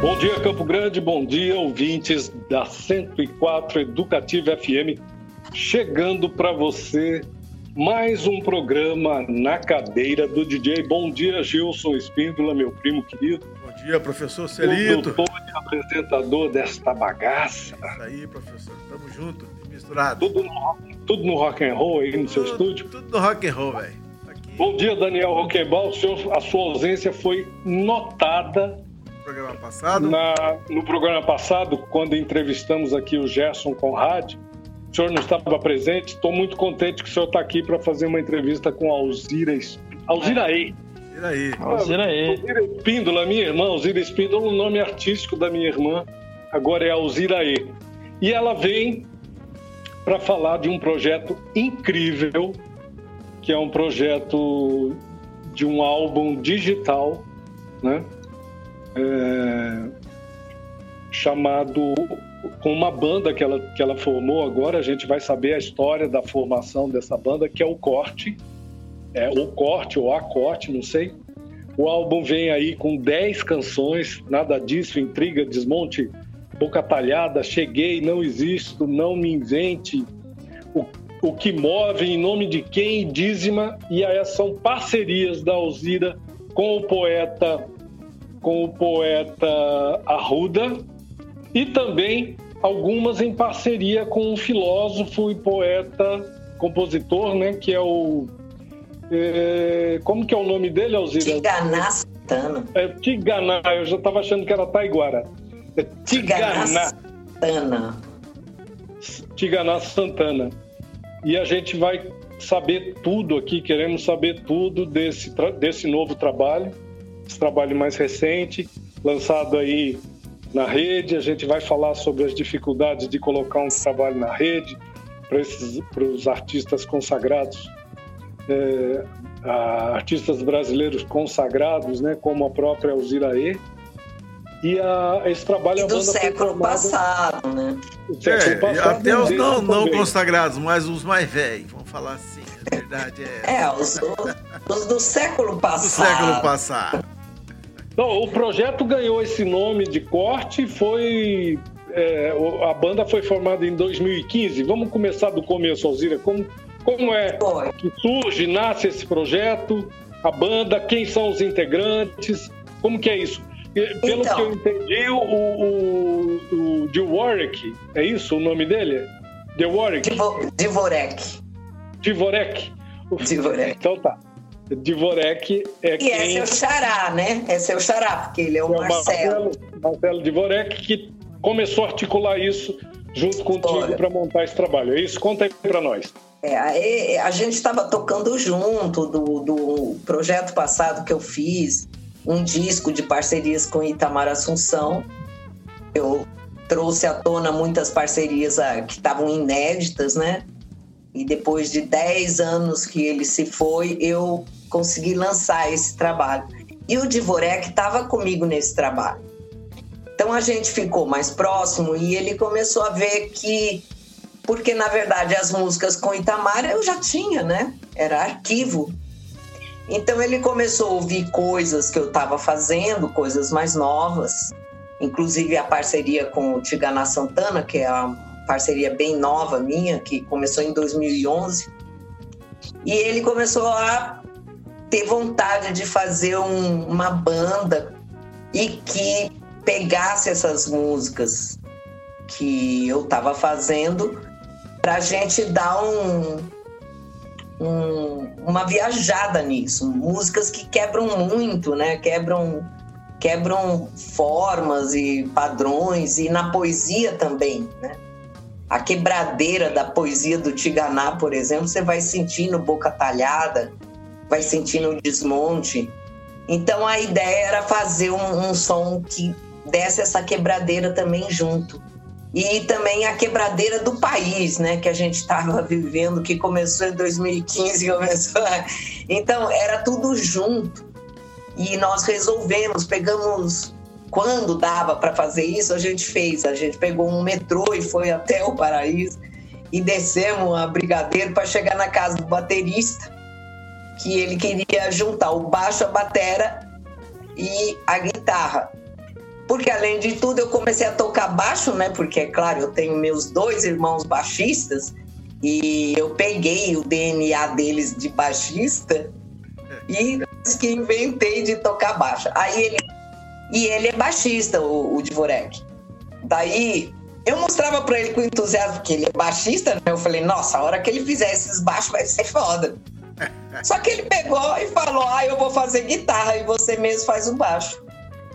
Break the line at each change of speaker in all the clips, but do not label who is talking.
Bom dia, Campo Grande. Bom dia, ouvintes da 104 Educativa FM. Chegando para você mais um programa na cadeira do DJ. Bom dia, Gilson Espíndola, meu primo querido.
Bom dia, professor Celito.
O doutor e apresentador desta bagaça.
Isso aí, professor. Tamo junto, misturado.
Tudo no, tudo no rock and roll aí no tudo, seu estúdio?
Tudo no rock and roll, velho.
Bom dia, Daniel Roquebal. A sua ausência foi notada
programa passado?
Na, no programa passado, quando entrevistamos aqui o Gerson Conrad, o senhor não estava presente. Estou muito contente que o senhor está aqui para fazer uma entrevista com a Alzira Alziraí.
Alziraí.
Alziraí. Alzira Espíndola, minha irmã. Alzira Espíndola, o nome artístico da minha irmã. Agora é Alziraí. E ela vem para falar de um projeto incrível, que é um projeto de um álbum digital, né? É, chamado com uma banda que ela, que ela formou agora. A gente vai saber a história da formação dessa banda, que é o Corte, é, o Corte ou a Corte, não sei. O álbum vem aí com 10 canções, nada disso, intriga, desmonte, boca talhada, cheguei, não existo, não me invente, o, o que move, em nome de quem, dízima, e aí são parcerias da Alzira com o poeta com o poeta Arruda e também algumas em parceria com um filósofo e poeta, compositor, né, que é o é, como que é o nome dele, Alzira?
Tiganá Santana.
É Tiganá, eu já estava achando que era Taiguara. É Tiganá. Santana. Tiganá Santana. E a gente vai saber tudo aqui, queremos saber tudo desse, desse novo trabalho esse trabalho mais recente, lançado aí na rede. A gente vai falar sobre as dificuldades de colocar um trabalho na rede para esses para os artistas consagrados, é, artistas brasileiros consagrados, né, como a própria Alziraê. E a, esse trabalho
e do século passado, né?
Século é, passado, até os não, não consagrados, mas os mais velhos, vamos falar assim. A verdade é.
É, os, os do século passado. Do
século passado.
Não, o projeto ganhou esse nome de corte, foi. É, a banda foi formada em 2015. Vamos começar do começo, Alzira. Como, como é que surge, nasce esse projeto? A banda, quem são os integrantes? Como que é isso? Pelo então, que eu entendi, o, o, o de Warwick, é isso o nome dele?
The Warwick? Divorek.
Divorek.
Divorek.
Então tá. Divorek é e
quem... é seu xará, né? É seu xará, porque ele é o, é o Marcelo. Marcelo.
Marcelo Divorek que começou a articular isso junto contigo para montar esse trabalho. É isso? Conta aí para nós.
É, a gente estava tocando junto do, do projeto passado que eu fiz, um disco de parcerias com Itamar Assunção. Eu trouxe à tona muitas parcerias ah, que estavam inéditas, né? E depois de 10 anos que ele se foi, eu consegui lançar esse trabalho. E o Divorek estava comigo nesse trabalho. Então a gente ficou mais próximo e ele começou a ver que. Porque na verdade as músicas com Itamar eu já tinha, né? Era arquivo. Então ele começou a ouvir coisas que eu estava fazendo, coisas mais novas, inclusive a parceria com o Tigana Santana, que é uma parceria bem nova minha, que começou em 2011. E ele começou a ter vontade de fazer um, uma banda e que pegasse essas músicas que eu estava fazendo para a gente dar um, um, uma viajada nisso. Músicas que quebram muito, né? Quebram, quebram formas e padrões, e na poesia também, né? A quebradeira da poesia do Tiganá, por exemplo, você vai sentindo boca talhada, vai sentindo desmonte. Então a ideia era fazer um, um som que desse essa quebradeira também junto. E também a quebradeira do país, né, que a gente estava vivendo, que começou em 2015, começou. Então era tudo junto. E nós resolvemos, pegamos quando dava para fazer isso, a gente fez. A gente pegou um metrô e foi até o Paraíso e descemos a Brigadeiro para chegar na casa do baterista que ele queria juntar o baixo, a batera e a guitarra. Porque além de tudo eu comecei a tocar baixo, né? Porque é claro, eu tenho meus dois irmãos baixistas e eu peguei o DNA deles de baixista e que inventei de tocar baixo. Aí ele e ele é baixista, o, o Dvorek. Daí eu mostrava para ele com entusiasmo que ele é baixista, né? Eu falei, nossa, a hora que ele fizer esses baixos vai ser foda. Só que ele pegou e falou, ah, eu vou fazer guitarra e você mesmo faz o baixo.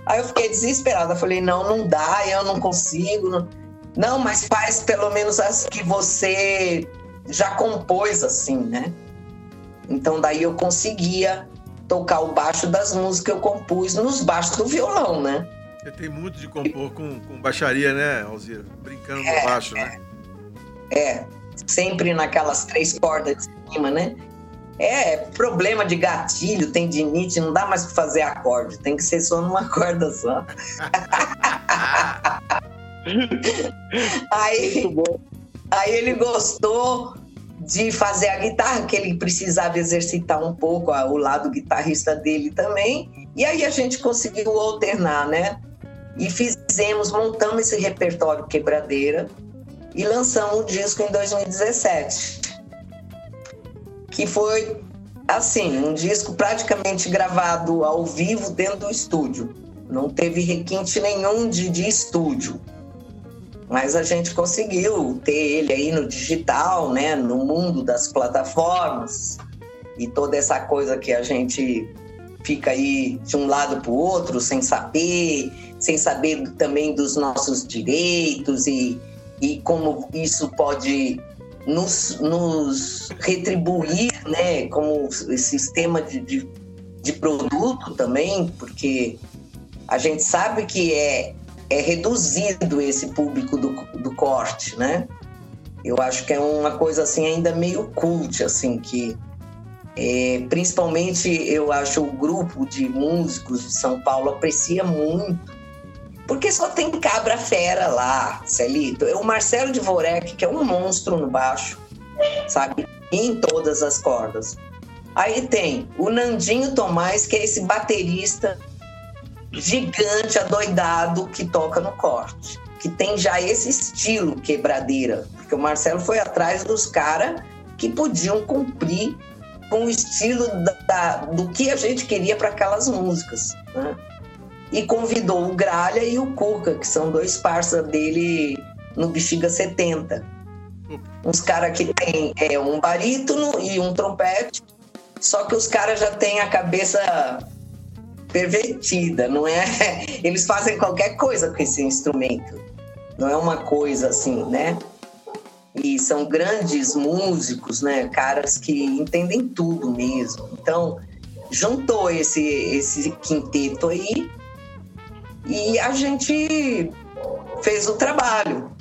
Aí eu fiquei desesperada, falei, não, não dá, eu não consigo. Não, mas faz pelo menos as que você já compôs assim, né? Então daí eu conseguia tocar o baixo das músicas que eu compus nos baixos do violão, né?
Você tem muito de compor com, com baixaria, né, Alzira? Brincando é, no baixo, né?
É, é, sempre naquelas três cordas de cima, né? É problema de gatilho, tendinite, não dá mais para fazer acorde, tem que ser só numa corda só. aí, aí ele gostou de fazer a guitarra, que ele precisava exercitar um pouco o lado guitarrista dele também. E aí a gente conseguiu alternar, né? E fizemos, montamos esse repertório quebradeira e lançamos o disco em 2017. Que foi, assim, um disco praticamente gravado ao vivo dentro do estúdio. Não teve requinte nenhum de, de estúdio. Mas a gente conseguiu ter ele aí no digital, né? No mundo das plataformas e toda essa coisa que a gente fica aí de um lado para o outro sem saber, sem saber também dos nossos direitos e, e como isso pode nos, nos retribuir, né, como sistema de, de, de produto também, porque a gente sabe que é, é reduzido esse público do, do corte, né? Eu acho que é uma coisa assim ainda meio cult, assim, que é, principalmente, eu acho o grupo de músicos de São Paulo aprecia muito, porque só tem cabra fera lá, Celito. O Marcelo de Vorek, que é um monstro no baixo, sabe? Em todas as cordas. Aí tem o Nandinho Tomás, que é esse baterista gigante, adoidado, que toca no corte. Que tem já esse estilo quebradeira. Porque o Marcelo foi atrás dos caras que podiam cumprir com o estilo da, do que a gente queria para aquelas músicas. Né? E convidou o Gralha e o Cuca, que são dois parceiros dele no Bexiga 70. Uns caras que tem é, um barítono e um trompete, só que os caras já têm a cabeça pervertida, não é? Eles fazem qualquer coisa com esse instrumento. Não é uma coisa assim, né? e são grandes músicos, né? Caras que entendem tudo mesmo. Então, juntou esse, esse quinteto aí e a gente fez o trabalho.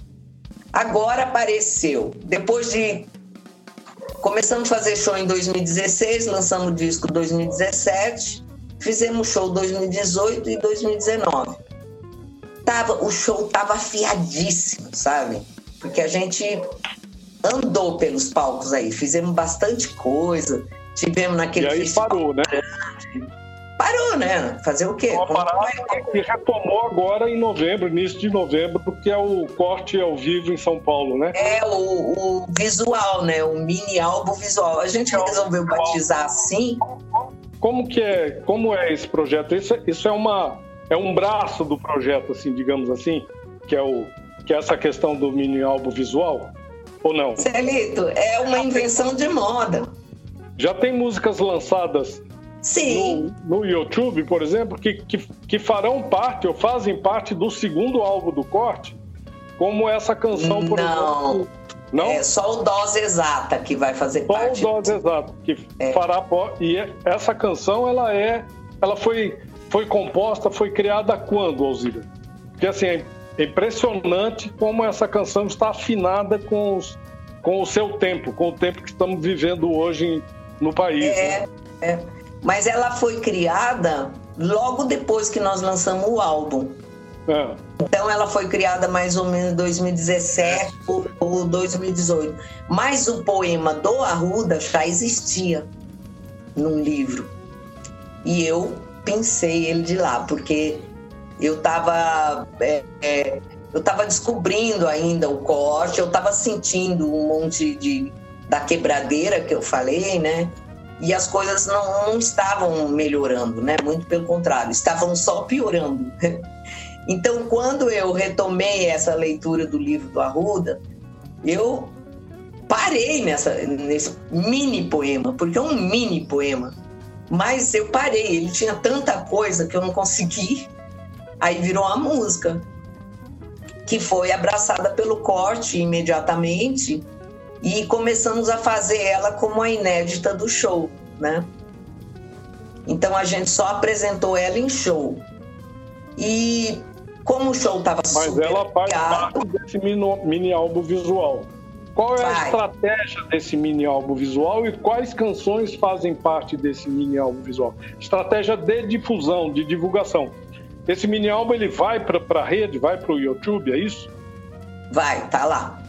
Agora apareceu, depois de. Começamos a fazer show em 2016, lançamos o disco em 2017, fizemos show 2018 e 2019. Tava, o show tava afiadíssimo, sabe? porque a gente andou pelos palcos aí, fizemos bastante coisa, tivemos naquele
e aí parou, né?
Parou, né? Fazer o quê?
Uma parada que retomou agora em novembro, início de novembro, porque é o corte ao vivo em São Paulo, né?
É, o, o visual, né? O mini álbum visual. A gente resolveu batizar assim.
Como que é, como é esse projeto? Isso, isso é uma é um braço do projeto, assim, digamos assim, que é o que é essa questão do mini álbum visual? Ou não?
Celito, é uma invenção de moda.
Já tem músicas lançadas
Sim.
No, no YouTube, por exemplo, que, que, que, farão parte ou fazem parte do segundo álbum do corte, como essa canção, por
não. exemplo. Não, é só o Dose Exata que vai fazer
só
parte.
Só o Dose Exata que é. fará e essa canção ela é, ela foi foi composta, foi criada quando, Alzira? Porque assim, é impressionante como essa canção está afinada com, os, com o seu tempo, com o tempo que estamos vivendo hoje no país.
É, né? é. Mas ela foi criada logo depois que nós lançamos o álbum. É. Então ela foi criada mais ou menos em 2017 ou 2018. Mas o poema do Arruda já existia num livro. E eu pensei ele de lá, porque Eu estava é, é, eu estava descobrindo ainda o corte, eu estava sentindo um monte de da quebradeira que eu falei, né? E as coisas não, não estavam melhorando, né? Muito pelo contrário, estavam só piorando. Então, quando eu retomei essa leitura do livro do Arruda, eu parei nessa, nesse mini poema, porque é um mini poema. Mas eu parei, ele tinha tanta coisa que eu não consegui. Aí virou uma música que foi abraçada pelo corte imediatamente e começamos a fazer ela como a inédita do show, né? Então a gente só apresentou ela em show. E como o show estava
Mas ela faz parte desse mini, mini álbum visual. Qual é Vai. a estratégia desse mini álbum visual e quais canções fazem parte desse mini álbum visual? Estratégia de difusão, de divulgação. Esse mini álbum ele vai para a rede, vai para o YouTube, é isso?
Vai, tá lá.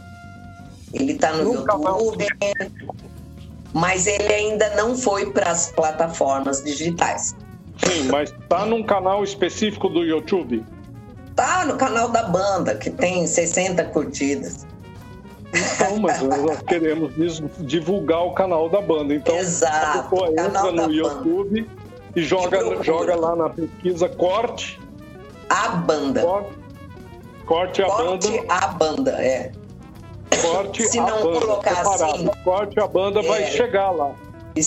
Ele tá no, no YouTube, mas ele ainda não foi para as plataformas digitais.
Sim, mas tá num canal específico do YouTube?
Tá no canal da banda, que tem 60 curtidas.
Então, mas nós queremos divulgar o canal da banda. Então,
Exato,
a pessoa entra no YouTube banda. e joga, joga lá na pesquisa corte
a banda. Corte,
corte a
corte
banda.
a banda, é.
Corte Se a não banda. colocar assim. Corte a banda é. vai chegar lá.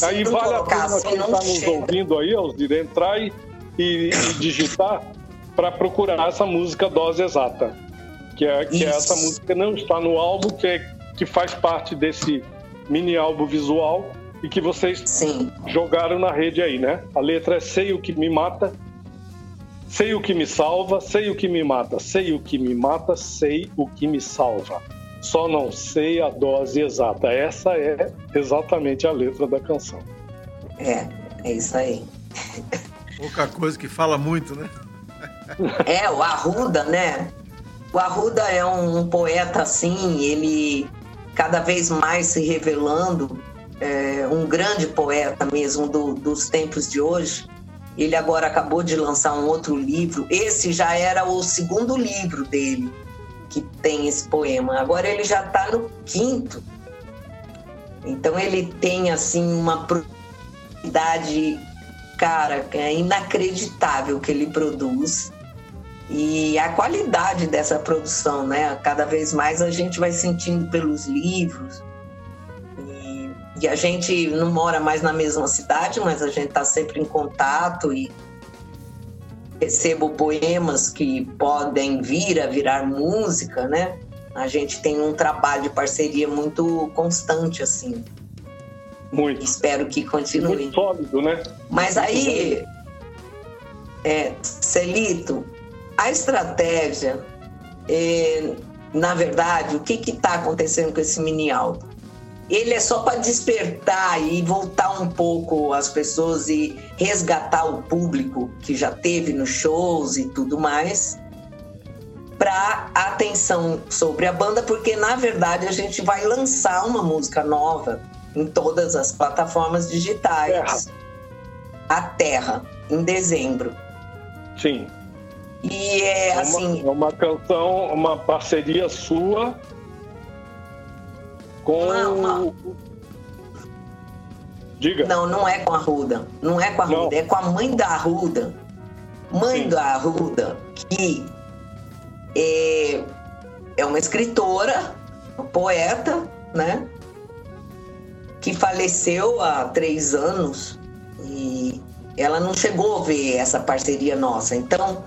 aí vale a pena assim, quem está nos ouvindo aí, Alzir, entrar e, e, e digitar para procurar essa música Dose Exata. Que é, que é essa música que não está no álbum, que, é, que faz parte desse mini álbum visual e que vocês Sim. jogaram na rede aí, né? A letra é Sei o que me mata, Sei o que me salva, sei o que me mata, sei o que me mata, sei o que me salva. Só não sei a dose exata. Essa é exatamente a letra da canção.
É, é isso aí.
Pouca coisa que fala muito, né?
É, o Arruda, né? O Arruda é um, um poeta assim, ele cada vez mais se revelando é, um grande poeta mesmo do, dos tempos de hoje. Ele agora acabou de lançar um outro livro. Esse já era o segundo livro dele que tem esse poema. Agora ele já está no quinto. Então ele tem assim uma profundidade, cara, é inacreditável que ele produz. E a qualidade dessa produção, né? Cada vez mais a gente vai sentindo pelos livros, e a gente não mora mais na mesma cidade, mas a gente está sempre em contato e recebo poemas que podem vir a virar música, né? A gente tem um trabalho de parceria muito constante, assim.
Muito.
Espero que continue.
Muito sólido, né?
Mas aí, é, Celito, a estratégia, é, na verdade, o que está acontecendo com esse mini álbum? ele é só para despertar e voltar um pouco as pessoas e resgatar o público que já teve nos shows e tudo mais para atenção sobre a banda, porque na verdade a gente vai lançar uma música nova em todas as plataformas digitais. Terra. A Terra, em dezembro.
Sim.
E é, é assim.
Uma, é uma canção, uma parceria sua com. Uma, uma... Diga.
Não, não é com a Ruda. Não é com a Ruda, é com a mãe da Ruda. Mãe Sim. da Ruda, que é, é uma escritora, uma poeta, né? Que faleceu há três anos e ela não chegou a ver essa parceria nossa. Então,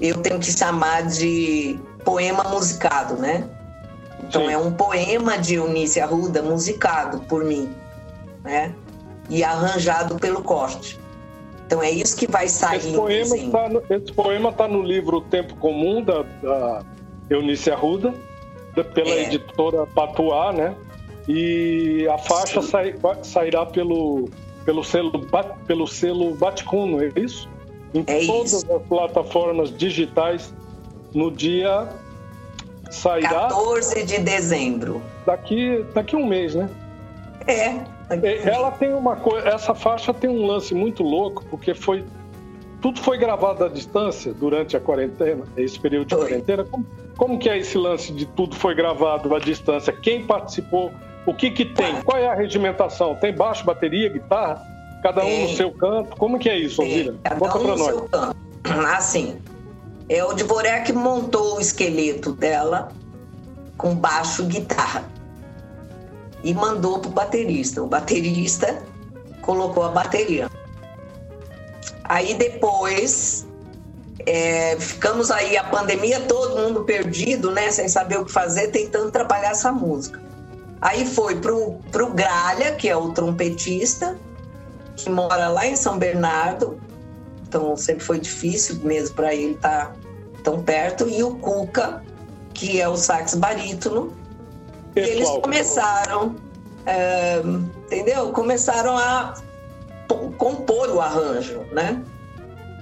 eu tenho que chamar de poema musicado, né? Então Sim. é um poema de Eunice Arruda musicado por mim, né? E arranjado pelo corte. Então é isso que vai sair.
Esse poema está no, esse poema tá no livro Tempo Comum da, da Eunice Arruda, da, pela é. editora Patuá, né? E a faixa sai, sairá pelo pelo selo pelo selo Baticum, não é isso? Em é todas isso. as plataformas digitais no dia sairá.
14 de dezembro.
Daqui, daqui um mês, né?
É.
Ela tem uma coisa. Essa faixa tem um lance muito louco, porque foi tudo foi gravado à distância durante a quarentena, esse período de foi. quarentena. Como, como que é esse lance de tudo foi gravado à distância? Quem participou? O que que tem? Qual é a regimentação? Tem baixo, bateria, guitarra? Cada um no seu canto? Como que é isso, Alzira?
Conta um pra nós. Seu canto. Assim, é, o Dvorek montou o esqueleto dela com baixo guitarra e mandou pro baterista. O baterista colocou a bateria. Aí depois é, ficamos aí a pandemia, todo mundo perdido, né? Sem saber o que fazer, tentando trabalhar essa música. Aí foi pro, pro Gralha, que é o trompetista, que mora lá em São Bernardo. Então sempre foi difícil mesmo para ele estar tá tão perto. E o Cuca, que é o sax barítono. E eles começaram, é, entendeu? Começaram a compor o arranjo, né?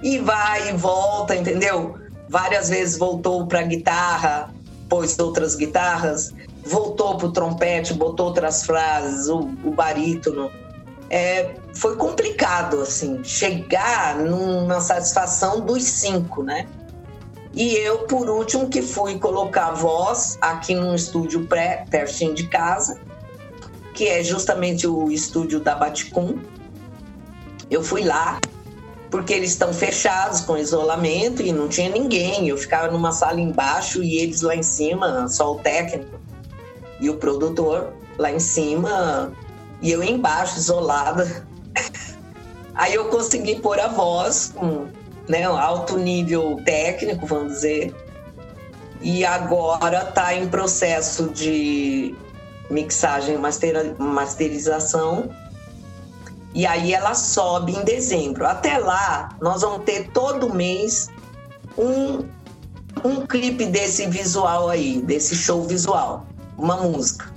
E vai e volta, entendeu? Várias vezes voltou para guitarra, pôs outras guitarras, voltou para o trompete, botou outras frases, o, o barítono. É, foi complicado, assim, chegar numa satisfação dos cinco, né? E eu, por último, que fui colocar voz aqui num estúdio pré, pertinho de casa, que é justamente o estúdio da Baticum. Eu fui lá, porque eles estão fechados com isolamento e não tinha ninguém. Eu ficava numa sala embaixo e eles lá em cima, só o técnico e o produtor lá em cima e eu embaixo, isolada. Aí eu consegui pôr a voz com né, um alto nível técnico, vamos dizer. E agora está em processo de mixagem e masterização e aí ela sobe em dezembro. Até lá, nós vamos ter todo mês um, um clipe desse visual aí, desse show visual, uma música.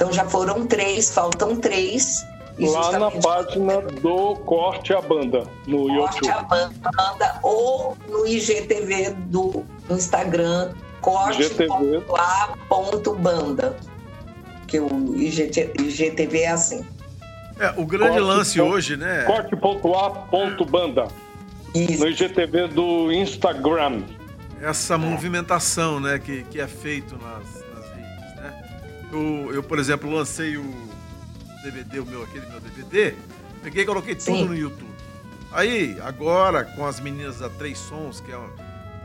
Então já foram três, faltam três.
Lá na página do Corte a Banda, no Corte YouTube. Corte
a Banda ou no IGTV do Instagram, corte.a.banda. Que o IGTV é assim.
É, o grande corte, lance ponto, hoje, né?
Corte.a.banda. No IGTV do Instagram.
Essa é. movimentação, né, que, que é feito nas? Eu, eu, por exemplo, lancei o DVD, o meu, aquele meu DVD, peguei e coloquei tudo Sim. no YouTube. Aí, agora, com as meninas da Três Sons, que é,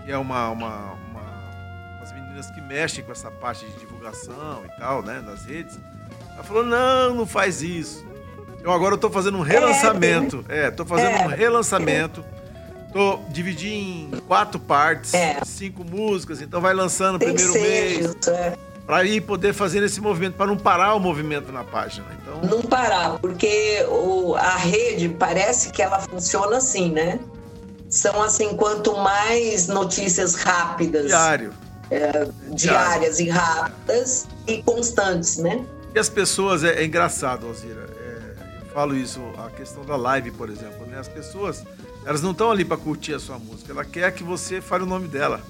que é uma, uma, uma, as meninas que mexem com essa parte de divulgação e tal, né, nas redes, ela falou, não, não faz isso. Eu agora estou fazendo um relançamento. É, estou fazendo é. um relançamento. Tô dividindo em quatro partes, é. cinco músicas, então vai lançando primeiro mês. É. Para ir poder fazer esse movimento, para não parar o movimento na página. Então...
Não parar, porque o, a rede parece que ela funciona assim, né? São assim, quanto mais notícias rápidas.
Diário.
É, diárias Diário. e rápidas e constantes, né?
E as pessoas, é, é engraçado, Alzira falo isso, a questão da live, por exemplo, né? As pessoas, elas não estão ali para curtir a sua música, ela quer que você fale o nome dela.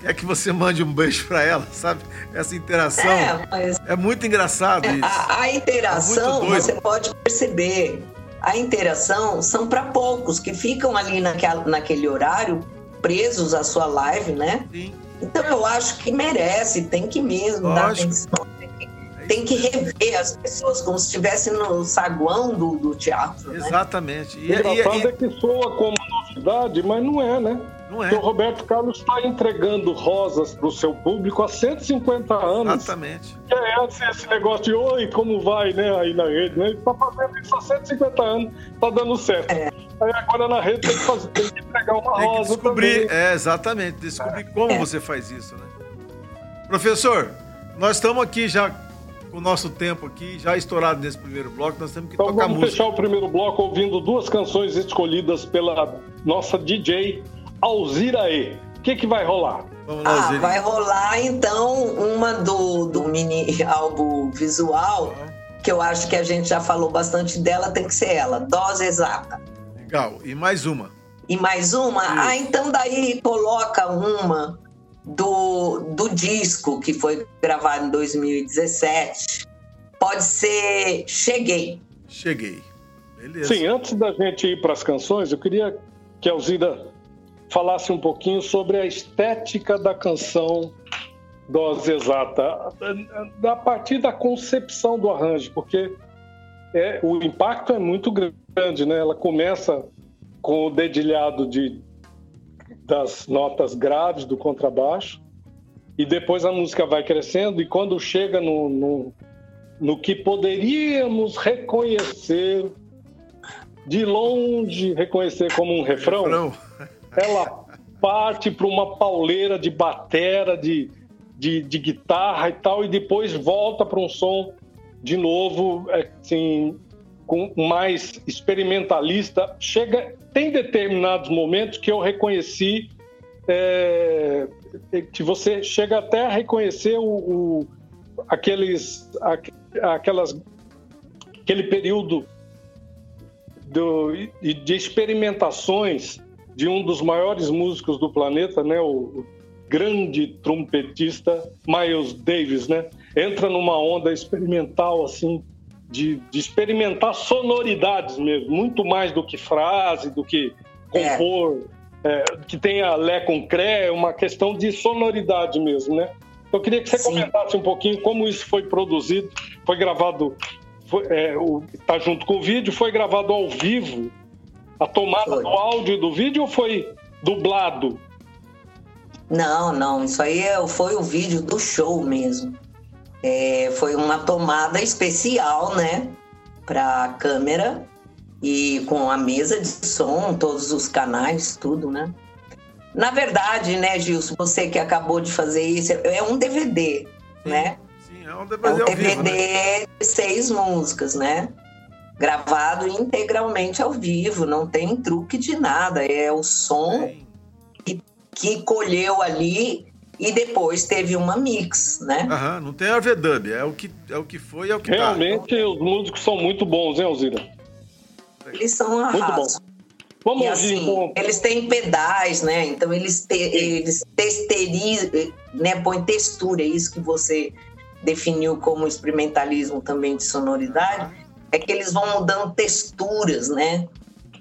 Quer que você mande um beijo para ela, sabe? Essa interação é, mas... é muito engraçado é, isso.
A, a interação, é você pode perceber, a interação são para poucos que ficam ali naquela, naquele horário presos à sua live, né? Sim. Então eu acho que merece, tem que mesmo Lógico. dar atenção tem que rever as pessoas como se estivesse no saguão do, do teatro.
Né? Exatamente.
E, o engraçado e, e... é que soa como novidade, mas não é, né?
Não é.
Porque o Roberto Carlos está entregando rosas para o seu público há 150 anos.
Exatamente.
Que é esse, esse negócio de oi, como vai, né, aí na rede, né? Ele está fazendo isso há 150 anos, está dando certo. É. Aí agora na rede tem que, fazer, tem que entregar uma tem rosa.
Que descobrir,
também.
é, exatamente, descobrir é. como é. você faz isso, né? Professor, nós estamos aqui já o nosso tempo aqui, já estourado nesse primeiro bloco, nós temos que
então,
tocar
vamos
música.
fechar o primeiro bloco ouvindo duas canções escolhidas pela nossa DJ Alzira E. O que, que vai rolar?
Vamos lá, ah, vai rolar então uma do, do mini álbum visual, que eu acho que a gente já falou bastante dela, tem que ser ela, Dose Exata.
Legal. E mais uma.
E mais uma? Isso. Ah, então daí coloca uma do, do disco que foi gravado em 2017 pode ser Cheguei.
Cheguei.
Beleza. Sim, antes da gente ir para as canções, eu queria que a Alzira falasse um pouquinho sobre a estética da canção Dose Exata, a partir da concepção do arranjo, porque é, o impacto é muito grande, né? Ela começa com o dedilhado de, das notas graves do contrabaixo, e depois a música vai crescendo, e quando chega no, no, no que poderíamos reconhecer, de longe reconhecer como um refrão, refrão. Ela parte para uma pauleira de batera, de, de, de, guitarra e tal, e depois volta para um som de novo, assim, com mais experimentalista. Chega, tem determinados momentos que eu reconheci é, que você chega até a reconhecer o, o aqueles, aquelas, aquele período do, de experimentações de um dos maiores músicos do planeta, né, o grande trompetista Miles Davis, né, entra numa onda experimental assim de, de experimentar sonoridades mesmo, muito mais do que frase, do que compor. É é, que tenha Lé com Cré, é uma questão de sonoridade mesmo, né? Eu queria que você Sim. comentasse um pouquinho como isso foi produzido, foi gravado, está é, tá junto com o vídeo, foi gravado ao vivo, a tomada foi. do áudio do vídeo ou foi dublado?
Não, não, isso aí é, foi o vídeo do show mesmo. É, foi uma tomada especial, né, para a câmera e com a mesa de som, todos os canais, tudo, né? Na verdade, né, Gilson, você que acabou de fazer isso, é um DVD, sim, né? Sim, é um DVD, é um DVD vivo, né? de seis músicas, né? Gravado integralmente ao vivo, não tem truque de nada, é o som que, que colheu ali e depois teve uma mix, né?
Aham, não tem AVDub, é o que é o que foi, é o que
Realmente
tá.
os músicos são muito bons, hein, Alzira?
Eles são arraso. Vamos e, assim, então. eles têm pedais, né? Então eles, te, eles texturizam, né? Põe textura, isso que você definiu como experimentalismo também de sonoridade, é que eles vão mudando texturas, né?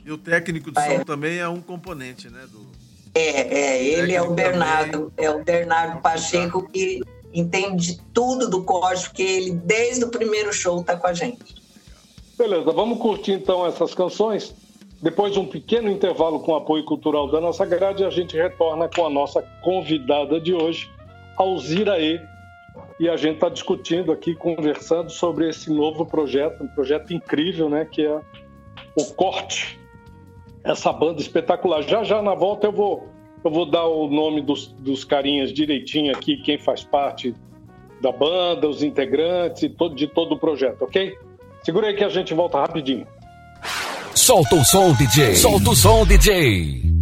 E o técnico de som também é um componente, né? Do...
É, é, ele é o Bernardo, também. é o Bernardo Pacheco que entende tudo do código, porque ele desde o primeiro show tá com a gente.
Beleza, vamos curtir então essas canções. Depois de um pequeno intervalo com apoio cultural da nossa grade, a gente retorna com a nossa convidada de hoje, Alzira E. E a gente está discutindo aqui, conversando sobre esse novo projeto, um projeto incrível, né? Que é o Corte, essa banda espetacular. Já já na volta eu vou, eu vou dar o nome dos, dos carinhas direitinho aqui, quem faz parte da banda, os integrantes e todo, de todo o projeto, ok? Segura aí que a gente volta rapidinho.
Solta o som, DJ. Solta o som, DJ.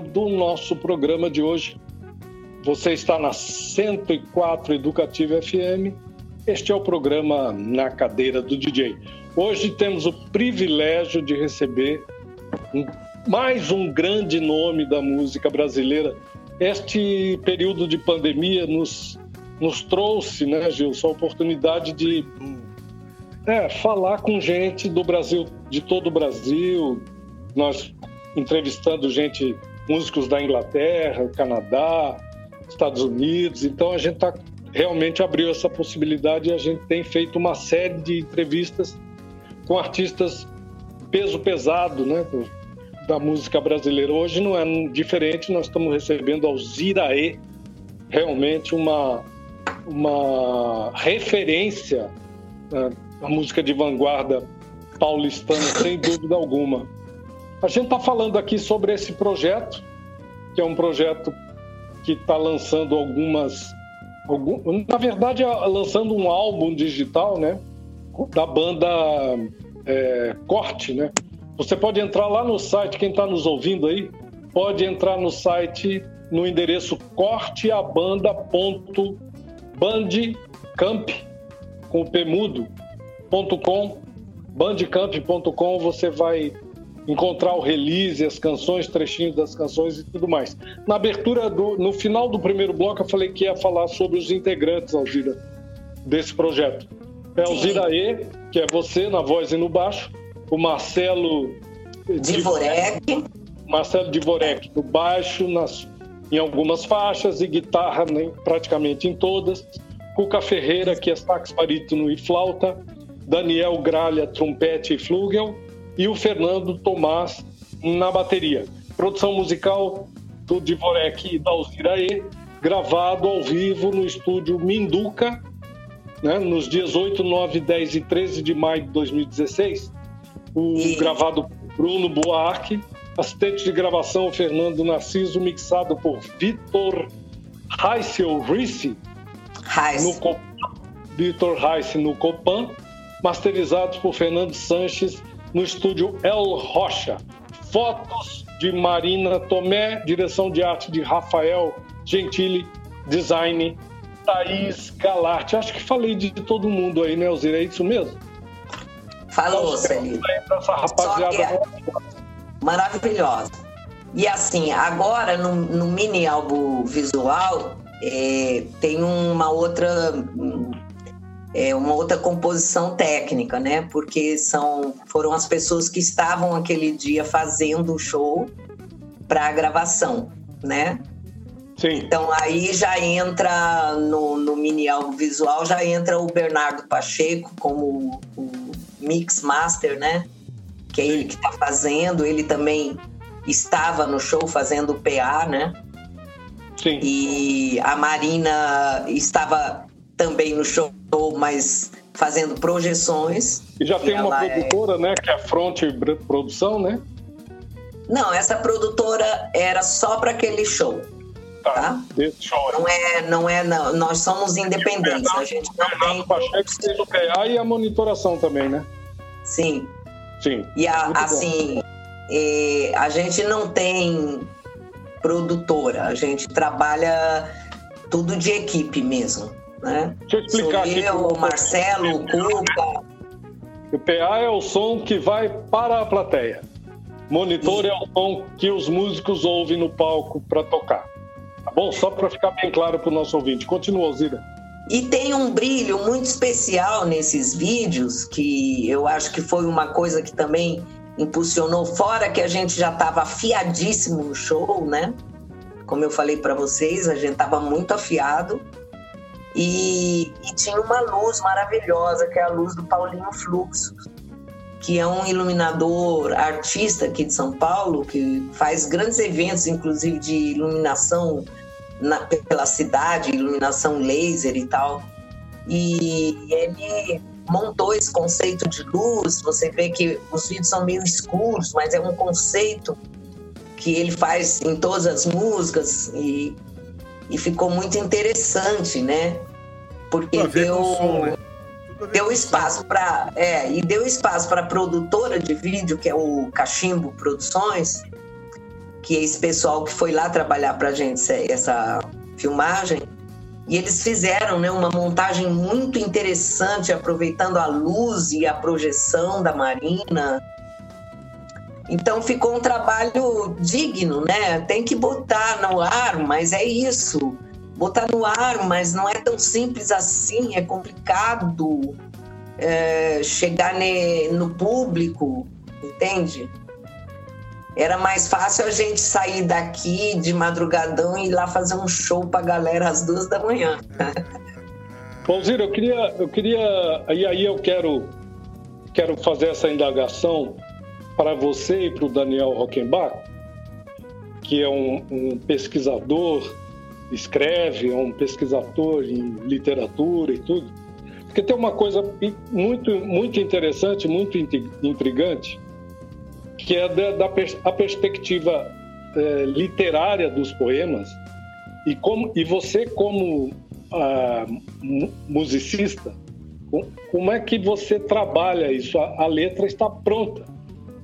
Do nosso programa de hoje. Você está na 104 Educativa FM. Este é o programa Na Cadeira do DJ. Hoje temos o privilégio de receber mais um grande nome da música brasileira. Este período de pandemia nos, nos trouxe, né, Gilson, a oportunidade de é, falar com gente do Brasil, de todo o Brasil, nós entrevistando gente, músicos da Inglaterra, Canadá, Estados Unidos. Então a gente tá, realmente abriu essa possibilidade e a gente tem feito uma série de entrevistas com artistas peso pesado, né, da música brasileira. Hoje não é diferente, nós estamos recebendo Alziraê, realmente uma uma referência né, na música de vanguarda paulistana, sem dúvida alguma. A gente está falando aqui sobre esse projeto, que é um projeto que está lançando algumas. Algum, na verdade, lançando um álbum digital, né? Da banda é, Corte, né? Você pode entrar lá no site, quem está nos ouvindo aí, pode entrar no site no endereço corteabanda.bandcamp com o pemudo.com bandcamp.com você vai encontrar o release, as canções, trechinhos das canções e tudo mais. Na abertura, do, no final do primeiro bloco, eu falei que ia falar sobre os integrantes, Alzira, desse projeto. É Alzira E, que é você na voz e no baixo, o Marcelo
Divorek,
Marcelo Divorek no baixo, nas, em algumas faixas e guitarra né, praticamente em todas. Cuca Ferreira, que é sax barítono e flauta, Daniel Gralha, trompete e flugel, e o Fernando Tomás na bateria. Produção musical do Divorek e da Alziraê, gravado ao vivo no estúdio Minduca, né, nos dias 8, 9, 10 e 13 de maio de 2016. O e... gravado por Bruno Buarque, assistente de gravação Fernando Narciso, mixado por Vitor Heissel Risse, no Vitor Heiss no Copan, masterizados por Fernando Sanches no estúdio El Rocha. Fotos de Marina Tomé, direção de arte de Rafael Gentili, design Thaís Galarte. Acho que falei de todo mundo aí, né, Alzira? É isso mesmo?
Falou, Celito.
Essa rapaziada é
maravilhosa. E assim, agora no, no mini álbum visual é, tem uma outra é, uma outra composição técnica, né? Porque são, foram as pessoas que estavam aquele dia fazendo o show para a gravação, né?
Sim.
Então aí já entra no, no mini visual, já entra o Bernardo Pacheco como o mix master, né? Que é ele que está fazendo, ele também estava no show fazendo o PA, né?
Sim.
E a Marina estava também no show, mas fazendo projeções.
E já tem uma é produtora, é... né? Que é a Front Produção, né?
Não, essa produtora era só para aquele show. Tá. tá? Não é, não é, não. Nós somos independentes. a gente não tem.
Pacheco fez o PA e a monitoração também, né?
Sim.
Sim.
E a, assim, é, a gente não tem produtora, a gente trabalha tudo de equipe mesmo. Né?
Deixa eu explicar
Sou
aqui.
Eu, o Marcelo, o Cuca.
O PA é o som que vai para a plateia. Monitor é o som que os músicos ouvem no palco para tocar. Tá bom? Só para ficar bem claro para o nosso ouvinte. Continua, Alzira.
E tem um brilho muito especial nesses vídeos, que eu acho que foi uma coisa que também impulsionou, fora que a gente já estava afiadíssimo no show, né? Como eu falei para vocês, a gente estava muito afiado. E, e, tinha uma luz maravilhosa, que é a luz do Paulinho Fluxo, que é um iluminador artista aqui de São Paulo, que faz grandes eventos, inclusive de iluminação na, pela cidade, iluminação laser e tal. E ele montou esse conceito de luz. Você vê que os vídeos são meio escuros, mas é um conceito que ele faz em todas as músicas e e ficou muito interessante, né? Porque deu, som, né? deu espaço para é, e deu espaço para a produtora de vídeo, que é o Cachimbo Produções, que é esse pessoal que foi lá trabalhar para a gente essa filmagem. E eles fizeram né, uma montagem muito interessante, aproveitando a luz e a projeção da Marina. Então ficou um trabalho digno, né? Tem que botar no ar, mas é isso. Botar no ar, mas não é tão simples assim, é complicado é, chegar ne, no público, entende? Era mais fácil a gente sair daqui de madrugadão e ir lá fazer um show pra galera às duas da manhã.
Paulzira, eu queria, eu queria, e aí eu quero, quero fazer essa indagação para você e para o Daniel Rockenbach, que é um, um, pesquisador, escreve, é um pesquisador em literatura e tudo, porque tem uma coisa muito, muito interessante, muito intrigante, que é da, da a perspectiva é, literária dos poemas E, como, e você, como ah, musicista, como é que você trabalha isso? A, a letra está pronta.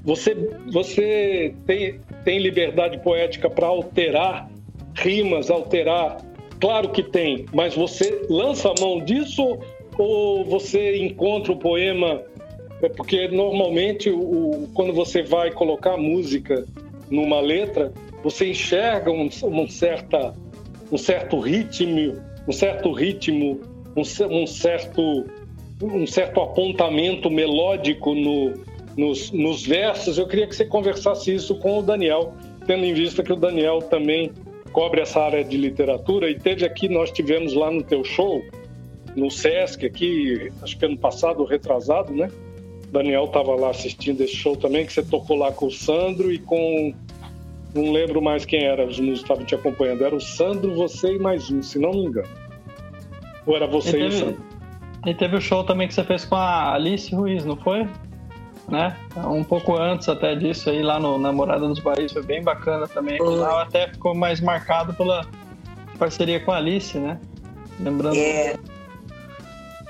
Você, você tem, tem liberdade poética para alterar rimas, alterar. Claro que tem, mas você lança a mão disso ou você encontra o poema? É porque normalmente o, quando você vai colocar música numa letra, você enxerga um, um, certa, um certo ritmo, um certo ritmo, um, um certo um certo apontamento melódico no, nos, nos versos. Eu queria que você conversasse isso com o Daniel, tendo em vista que o Daniel também cobre essa área de literatura e teve aqui, nós tivemos lá no teu show, no Sesc aqui, acho que ano passado, retrasado, né? O Daniel estava lá assistindo esse show também, que você tocou lá com o Sandro e com não lembro mais quem era, os músicos estavam te acompanhando. Era o Sandro, você e mais um, se não me engano. Ou era você e, teve, e o Sandro?
E teve o show também que você fez com a Alice Ruiz, não foi? Né? Um pouco antes até disso aí, lá no Namorada dos Baís, foi bem bacana também. Lá até ficou mais marcado pela parceria com a Alice, né? Lembrando. É.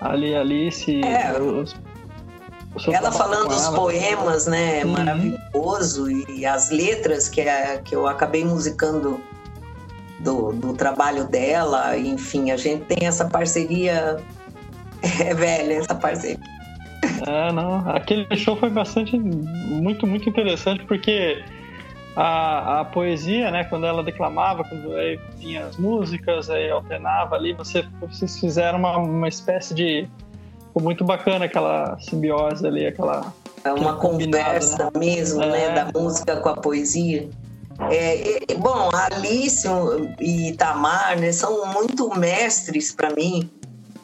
Ali, Alice. É. Os
ela falando os poemas, né? Uhum. Maravilhoso. E as letras que, é, que eu acabei musicando do, do trabalho dela. Enfim, a gente tem essa parceria. É velha essa parceria.
É, não. Aquele show foi bastante. Muito, muito interessante, porque a, a poesia, né? Quando ela declamava, quando aí vinha as músicas, aí alternava ali, você, vocês fizeram uma, uma espécie de ficou muito bacana aquela simbiose ali, aquela.
É uma conversa né? mesmo, né, é. né? Da música com a poesia. É, é, bom, Alice e Tamar né, são muito mestres para mim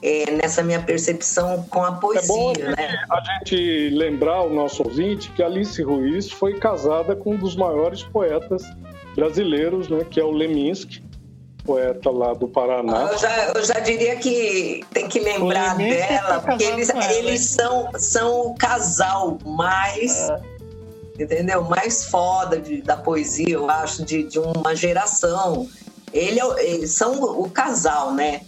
é, nessa minha percepção com a poesia. É bom
né? a gente lembrar o nosso ouvinte que Alice Ruiz foi casada com um dos maiores poetas brasileiros, né, que é o Leminski poeta lá do Paraná.
Eu já, eu já diria que tem que lembrar dela, porque eles, eles são, são o casal mais. É. Entendeu? Mais foda de, da poesia, eu acho, de, de uma geração. Ele, é eles são o casal, né?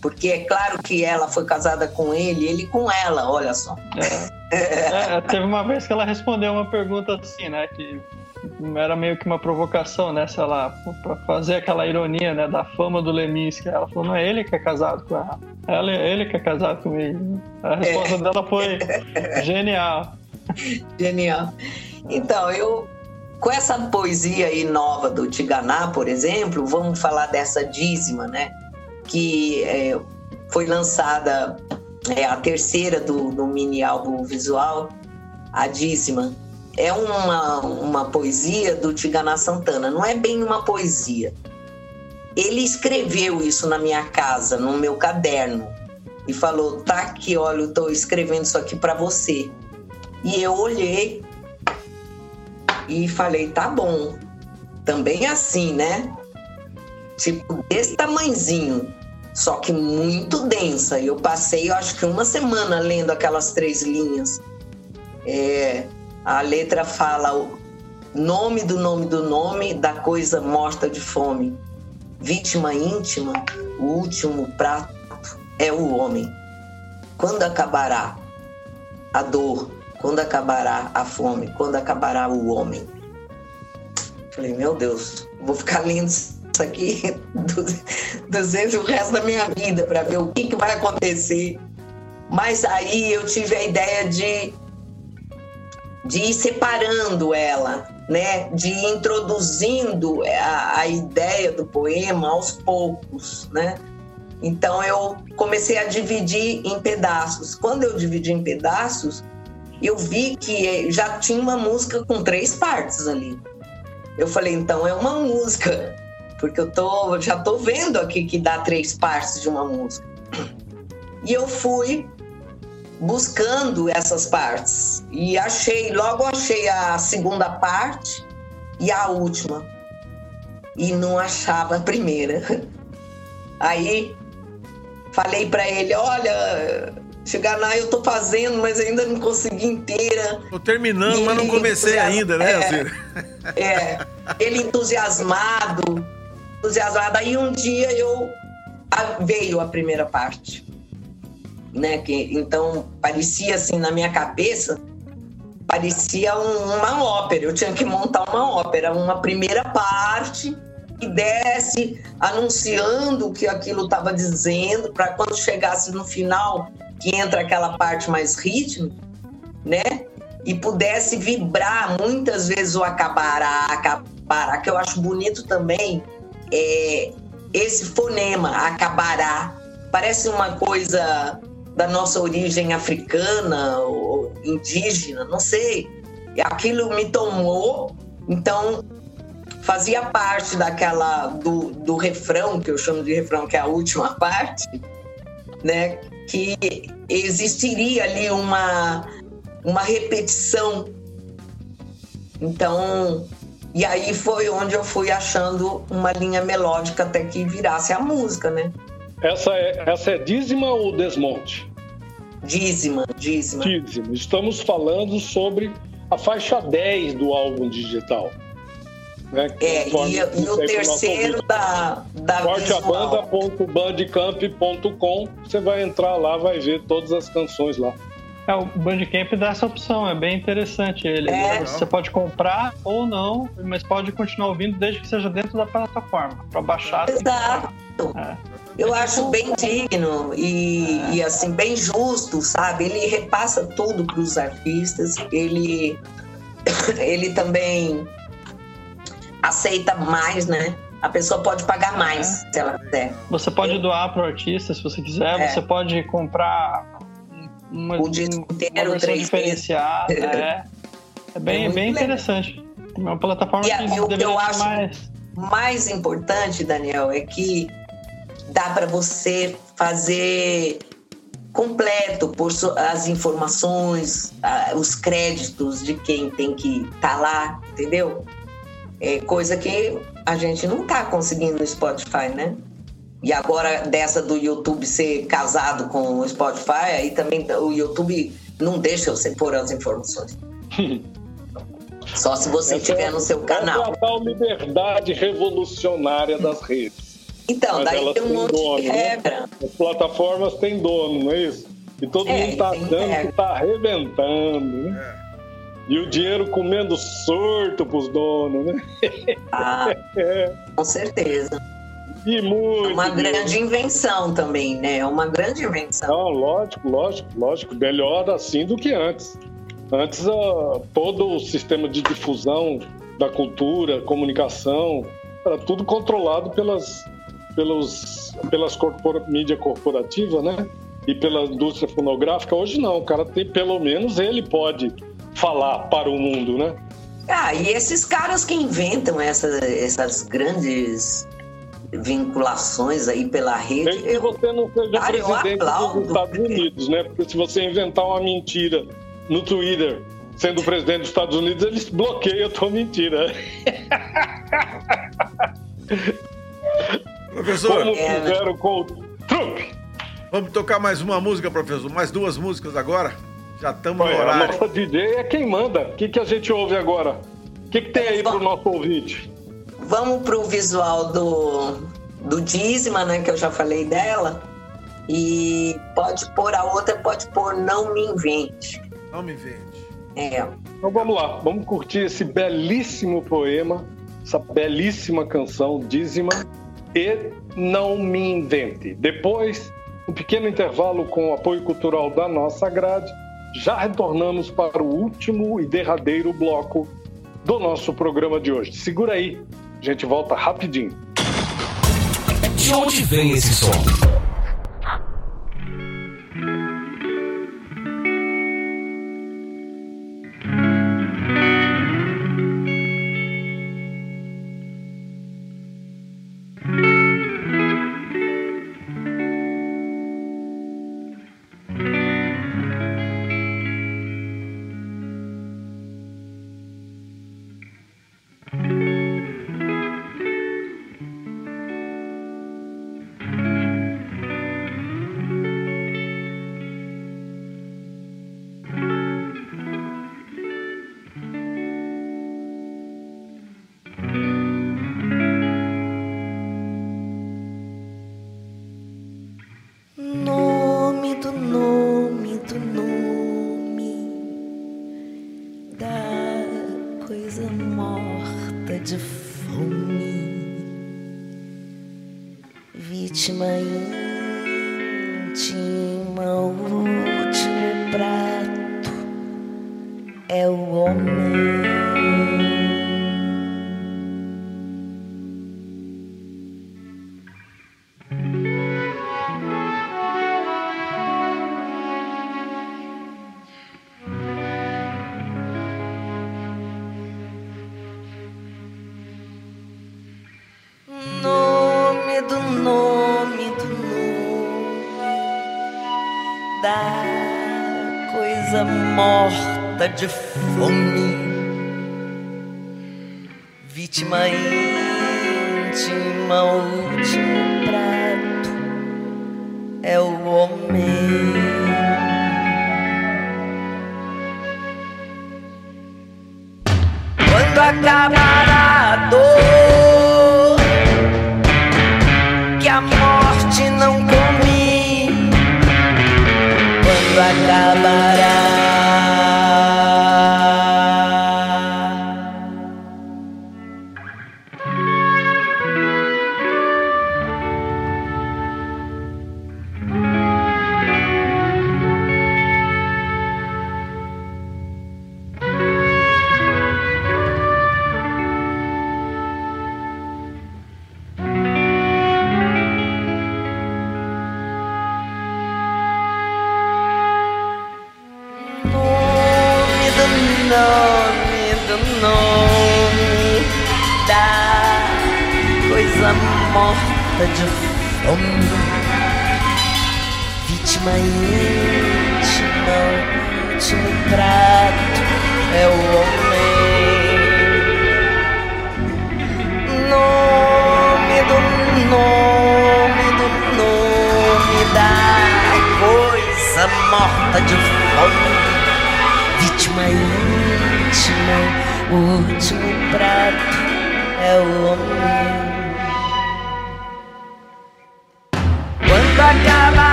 Porque é claro que ela foi casada com ele, ele com ela, olha só.
É. é, teve uma vez que ela respondeu uma pergunta assim, né? Que era meio que uma provocação, né? Sei lá, pra fazer aquela ironia, né? Da fama do Leminski. Ela falou, não é ele que é casado com ela. ela é ele que é casado comigo. A resposta é. dela foi genial.
Genial. Então, eu... Com essa poesia aí nova do Tiganá, por exemplo, vamos falar dessa dízima, né? Que é, foi lançada, é a terceira do, do mini álbum visual, a dízima é uma, uma poesia do Tiganá Santana, não é bem uma poesia. Ele escreveu isso na minha casa, no meu caderno, e falou: tá aqui, olha, eu tô escrevendo isso aqui para você. E eu olhei e falei: tá bom. Também assim, né? Tipo, desse tamanzinho, só que muito densa. Eu passei, eu acho que uma semana lendo aquelas três linhas. É, a letra fala o nome do nome do nome da coisa morta de fome. Vítima íntima, o último prato é o homem. Quando acabará a dor? Quando acabará a fome? Quando acabará o homem? Falei, meu Deus, vou ficar lendo aqui dos vezes o resto da minha vida para ver o que, que vai acontecer. Mas aí eu tive a ideia de de ir separando ela, né, de ir introduzindo a, a ideia do poema aos poucos, né? Então eu comecei a dividir em pedaços. Quando eu dividi em pedaços, eu vi que já tinha uma música com três partes ali. Eu falei, então é uma música, porque eu tô, já tô vendo aqui que dá três partes de uma música. E eu fui buscando essas partes. E achei, logo achei a segunda parte e a última. E não achava a primeira. Aí falei para ele: olha, chegar lá eu tô fazendo, mas ainda não consegui inteira.
Tô terminando, e mas não comecei ainda, né,
é, é, ele entusiasmado. Entusiasmada. Aí um dia eu veio a primeira parte, né? Que então parecia assim na minha cabeça parecia um, uma ópera. Eu tinha que montar uma ópera, uma primeira parte que desse anunciando o que aquilo estava dizendo para quando chegasse no final que entra aquela parte mais ritmo, né? E pudesse vibrar muitas vezes o acabará, acabará, que eu acho bonito também é, esse fonema, acabará. Parece uma coisa da nossa origem africana ou indígena, não sei. Aquilo me tomou, então fazia parte daquela do, do refrão que eu chamo de refrão, que é a última parte, né? Que existiria ali uma uma repetição. Então, e aí foi onde eu fui achando uma linha melódica até que virasse a música, né?
Essa é, essa é dízima ou desmonte?
Dízima, dízima.
Dízima. Estamos falando sobre a faixa 10 do álbum digital.
Né? É, e, e o terceiro da, da
Forteabanda.bandcamp.com Você vai entrar lá, vai ver todas as canções lá.
É, o Bandcamp dá essa opção, é bem interessante ele. É. Você pode comprar ou não, mas pode continuar ouvindo desde que seja dentro da plataforma, para baixar.
Exato. É. Eu acho bem digno e, é. e, assim bem justo, sabe? Ele repassa tudo para os artistas. Ele ele também aceita mais, né? A pessoa pode pagar mais é. se ela quiser.
Você pode doar para o artista se você quiser. É. Você pode comprar uma,
o disco inteiro, uma
diferenciada. É. é bem, é bem interessante. É uma plataforma
e, que o que eu acho mais... mais importante, Daniel, é que dá para você fazer completo por as informações, os créditos de quem tem que estar tá lá, entendeu? É coisa que a gente não está conseguindo no Spotify, né? E agora dessa do YouTube ser casado com o Spotify, aí também o YouTube não deixa você pôr as informações. Só se você essa tiver no seu canal.
É a tal liberdade revolucionária das redes.
Então, Mas daí tem um monte dono, de né? regra. Né?
As plataformas têm dono, não é isso? E todo é, mundo está que está arrebentando, né? É. E o dinheiro comendo sorto para os donos, né?
Ah, é. com certeza.
E muito.
É uma grande invenção também, né? É uma grande invenção.
Não, lógico, lógico, lógico. Melhor assim do que antes. Antes, uh, todo o sistema de difusão da cultura, comunicação, era tudo controlado pelas, pelos, pelas corpora, mídia corporativa, né? E pela indústria fonográfica. Hoje não, o cara tem, pelo menos ele pode falar para o mundo, né?
Ah, e esses caras que inventam essas, essas grandes vinculações aí pela rede.
Que você não seja cara, presidente dos Estados Unidos, né? Porque se você inventar uma mentira no Twitter sendo presidente dos Estados Unidos, eles bloqueiam a tua mentira.
Professor,
como é, fizeram né? com o Trump.
Vamos tocar mais uma música, professor? Mais duas músicas agora? Já estamos no horário.
A nossa DJ é quem manda. O que, que a gente ouve agora? O que, que tem aí para o nosso ouvinte?
Vamos para o visual do, do dízima, né? Que eu já falei dela. E pode pôr a outra, pode pôr Não Me Invente.
Não Me Invente.
É.
Então vamos lá, vamos curtir esse belíssimo poema, essa belíssima canção, dízima, e Não Me Invente. Depois, um pequeno intervalo com o apoio cultural da nossa grade. Já retornamos para o último e derradeiro bloco do nosso programa de hoje. Segura aí, a gente volta rapidinho.
De onde vem esse som?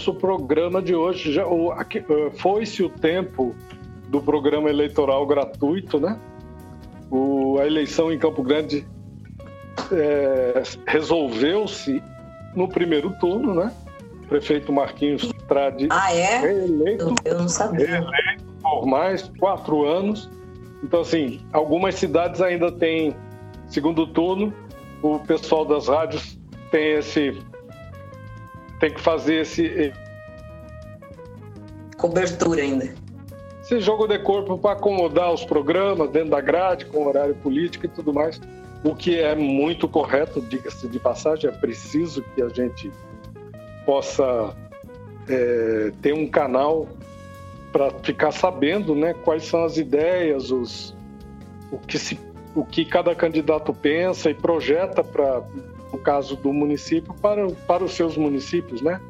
Nosso programa de hoje. Já, o- eh, Foi-se o tempo do programa eleitoral gratuito, né? O- a eleição em Campo Grande eh, resolveu-se no primeiro turno, né? O prefeito Marquinhos Trade
Ah, é?
reeleito
Eu, não sabia.
por mais quatro anos. Então, assim, algumas cidades ainda têm segundo turno. O pessoal das rádios tem esse. Tem que fazer esse,
Cobertura ainda.
esse jogo de corpo para acomodar os programas dentro da grade, com horário político e tudo mais. O que é muito correto, diga-se de passagem, é preciso que a gente possa é, ter um canal para ficar sabendo né, quais são as ideias, os, o, que se, o que cada candidato pensa e projeta para, caso do município, para, para os seus municípios. Né?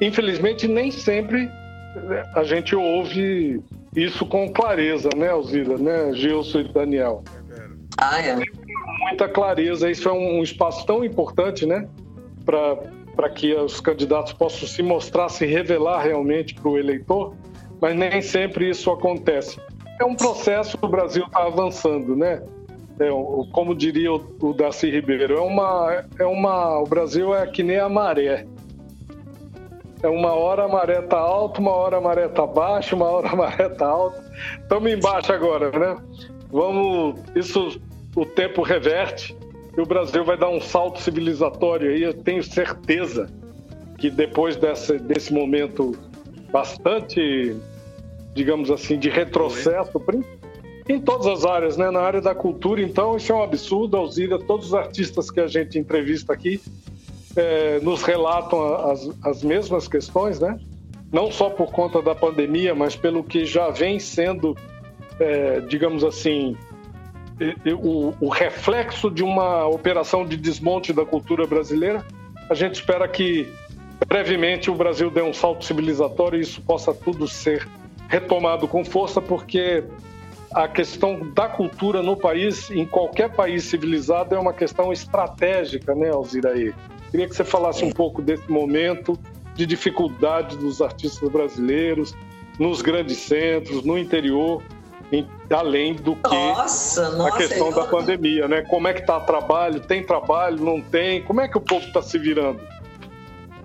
Infelizmente, nem sempre né, a gente ouve isso com clareza, né, Alzira, né, Gilson e Daniel?
Ah, é.
Muita clareza. Isso é um espaço tão importante, né, para que os candidatos possam se mostrar, se revelar realmente para o eleitor, mas nem sempre isso acontece. É um processo que o Brasil está avançando, né? É, como diria o, o Darcy Ribeiro, é uma, é uma, o Brasil é que nem a maré. É uma hora a maré tá alta, uma hora a maré tá baixa, uma hora a maré tá alta. Estamos embaixo agora, né? Vamos, isso o tempo reverte e o Brasil vai dar um salto civilizatório aí. Eu tenho certeza que depois dessa, desse momento bastante, digamos assim, de retrocesso, em todas as áreas, né? Na área da cultura, então, isso é um absurdo. Alzira, todos os artistas que a gente entrevista aqui eh, nos relatam as, as mesmas questões, né? Não só por conta da pandemia, mas pelo que já vem sendo, eh, digamos assim, o, o reflexo de uma operação de desmonte da cultura brasileira. A gente espera que brevemente o Brasil dê um salto civilizatório e isso possa tudo ser retomado com força, porque a questão da cultura no país, em qualquer país civilizado, é uma questão estratégica, né, Alziraí? Queria que você falasse um pouco desse momento de dificuldade dos artistas brasileiros nos grandes centros, no interior, além do que
nossa, nossa,
a questão
eu...
da pandemia, né? Como é que tá o trabalho? Tem trabalho? Não tem? Como é que o povo está se virando?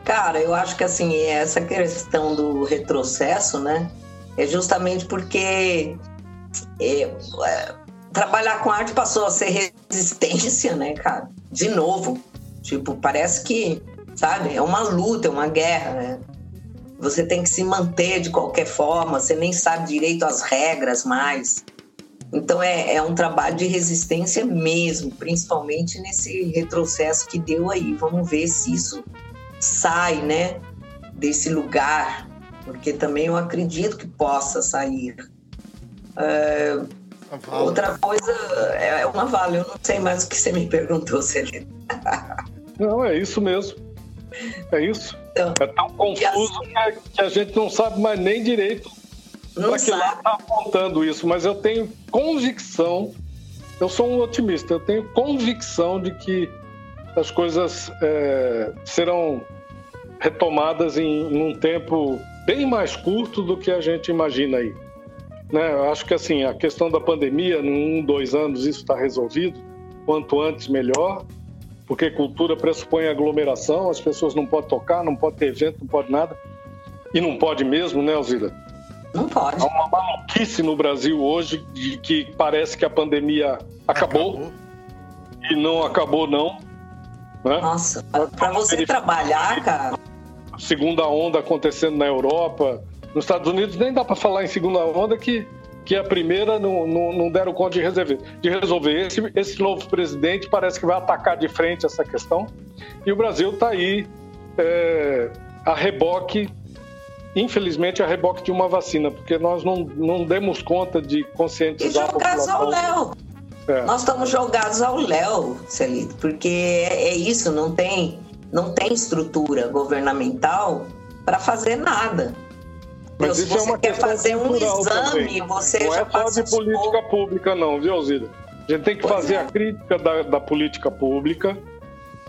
Cara, eu acho que assim, essa questão do retrocesso, né? É justamente porque é, trabalhar com arte passou a ser resistência, né, cara? De novo. Tipo, parece que, sabe, é uma luta, é uma guerra, né? Você tem que se manter de qualquer forma, você nem sabe direito as regras mais. Então é, é um trabalho de resistência mesmo, principalmente nesse retrocesso que deu aí. Vamos ver se isso sai, né, desse lugar, porque também eu acredito que possa sair. É, outra coisa é uma vale, eu não sei mais o que você me perguntou, Celina.
Não, é isso mesmo. É isso. Então, é tão confuso assim, que a gente não sabe mais nem direito para que lado está apontando isso, mas eu tenho convicção, eu sou um otimista, eu tenho convicção de que as coisas é, serão retomadas em, em, um tempo bem mais curto do que a gente imagina aí. Né? Eu acho que assim, a questão da pandemia, em um, dois anos, isso está resolvido, quanto antes melhor, porque cultura pressupõe aglomeração, as pessoas não podem tocar, não pode ter evento, não pode nada. E não pode mesmo, né, Alzira?
Não pode.
Há uma maluquice no Brasil hoje de que parece que a pandemia acabou, acabou. e não acabou, não.
Né? Nossa, para você trabalhar, cara.
Segunda onda acontecendo na Europa. Nos Estados Unidos nem dá para falar em segunda onda que, que a primeira não, não, não deram conta de resolver. De resolver. Esse, esse novo presidente parece que vai atacar de frente essa questão. E o Brasil está aí é, a reboque infelizmente, a reboque de uma vacina, porque nós não, não demos conta de conscientizar e
jogados a população. ao léu. É. Nós estamos jogados ao léu, Celito, porque é, é isso, não tem, não tem estrutura governamental para fazer nada.
Mas
se
isso é
você
é uma
quer fazer um exame,
também.
você
não
já
é só de política pública, não, viu, Zida? A gente tem que pois fazer é. a crítica da, da política pública,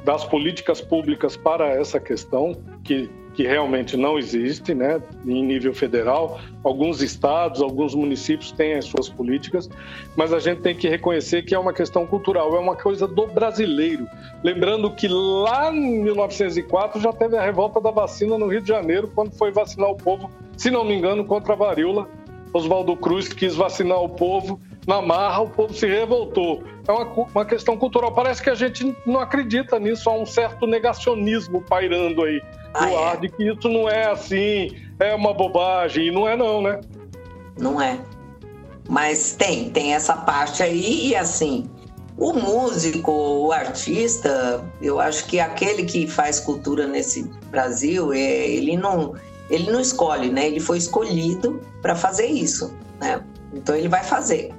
das políticas públicas para essa questão, que que realmente não existe, né, em nível federal. Alguns estados, alguns municípios têm as suas políticas, mas a gente tem que reconhecer que é uma questão cultural, é uma coisa do brasileiro. Lembrando que lá em 1904 já teve a revolta da vacina no Rio de Janeiro, quando foi vacinar o povo, se não me engano, contra a varíola. Oswaldo Cruz quis vacinar o povo, na marra o povo se revoltou. É uma, uma questão cultural. Parece que a gente não acredita nisso, há um certo negacionismo pairando aí ah, no ar é? de que isso não é assim, é uma bobagem, e não é não, né?
Não é. Mas tem, tem essa parte aí, e assim, o músico, o artista, eu acho que aquele que faz cultura nesse Brasil, é, ele não, ele não escolhe, né? Ele foi escolhido para fazer isso, né? Então ele vai fazer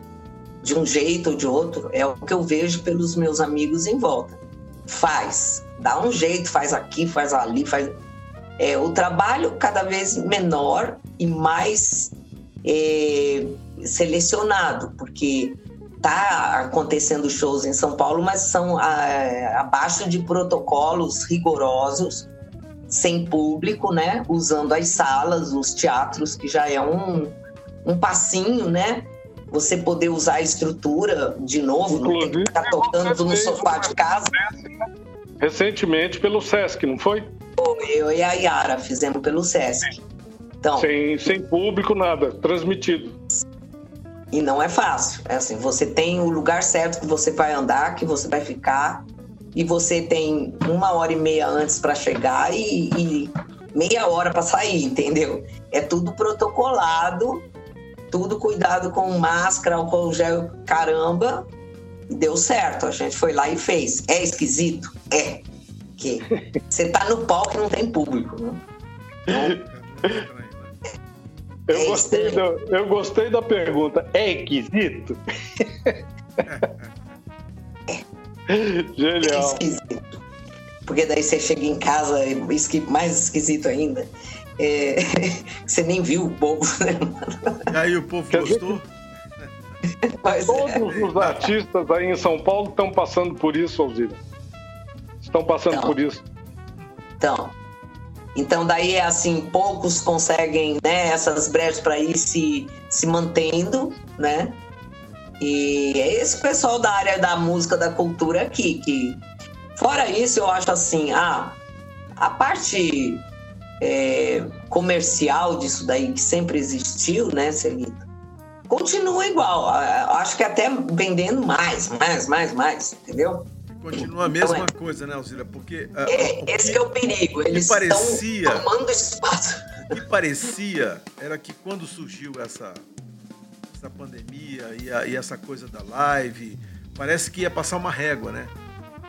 de um jeito ou de outro, é o que eu vejo pelos meus amigos em volta. Faz, dá um jeito, faz aqui, faz ali, faz. É, o trabalho cada vez menor e mais é, selecionado, porque tá acontecendo shows em São Paulo, mas são a, abaixo de protocolos rigorosos, sem público, né? Usando as salas, os teatros, que já é um, um passinho, né? Você poder usar a estrutura de novo, Inclusive, não tem que tocando no sofá de casa
recentemente pelo SESC, não foi?
Eu e a Yara fizemos pelo SESC.
Então, sem, sem público, nada, transmitido.
E não é fácil. É assim, você tem o lugar certo que você vai andar, que você vai ficar, e você tem uma hora e meia antes para chegar e, e meia hora para sair, entendeu? É tudo protocolado, tudo cuidado com máscara, álcool gel, caramba, deu certo. A gente foi lá e fez. É esquisito? É. Que você tá no palco e não tem público, né?
eu, é gostei do, eu gostei da pergunta. É esquisito?
É. Genial. É esquisito. Porque daí você chega em casa, mais esquisito ainda. É, você nem viu o povo. Né?
E aí o povo gostou?
Mas Todos é. os artistas aí em São Paulo estão passando por isso, Alzira. Estão passando então, por isso.
Então, Então daí é assim, poucos conseguem né, essas brechas para ir se, se mantendo, né? E é esse pessoal da área da música, da cultura aqui, que fora isso eu acho assim, ah, a parte é, comercial disso daí que sempre existiu, né, Celita? Continua igual. Acho que até vendendo mais, mais, mais, mais, entendeu?
Continua a mesma então, é. coisa, né, Alzira? Porque.
Uh, é, esse é o perigo. Eles parecia, estão tomando espaço.
O que parecia era que quando surgiu essa, essa pandemia e, a, e essa coisa da live, parece que ia passar uma régua, né?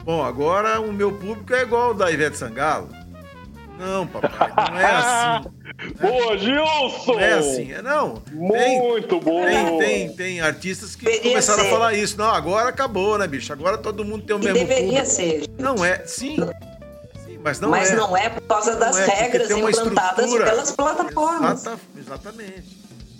Bom, agora o meu público é igual ao da Ivete Sangalo. Não, papai, não é assim.
Boa, Gilson!
Não é assim, é não.
Muito bom!
Tem, tem, tem artistas que Deveria começaram ser. a falar isso. Não, agora acabou, né, bicho? Agora todo mundo tem o mesmo
Deveria público. ser.
Não é, sim. sim mas não
mas
é.
não é por causa das é, regras implantadas pelas plataformas.
Exata, exatamente.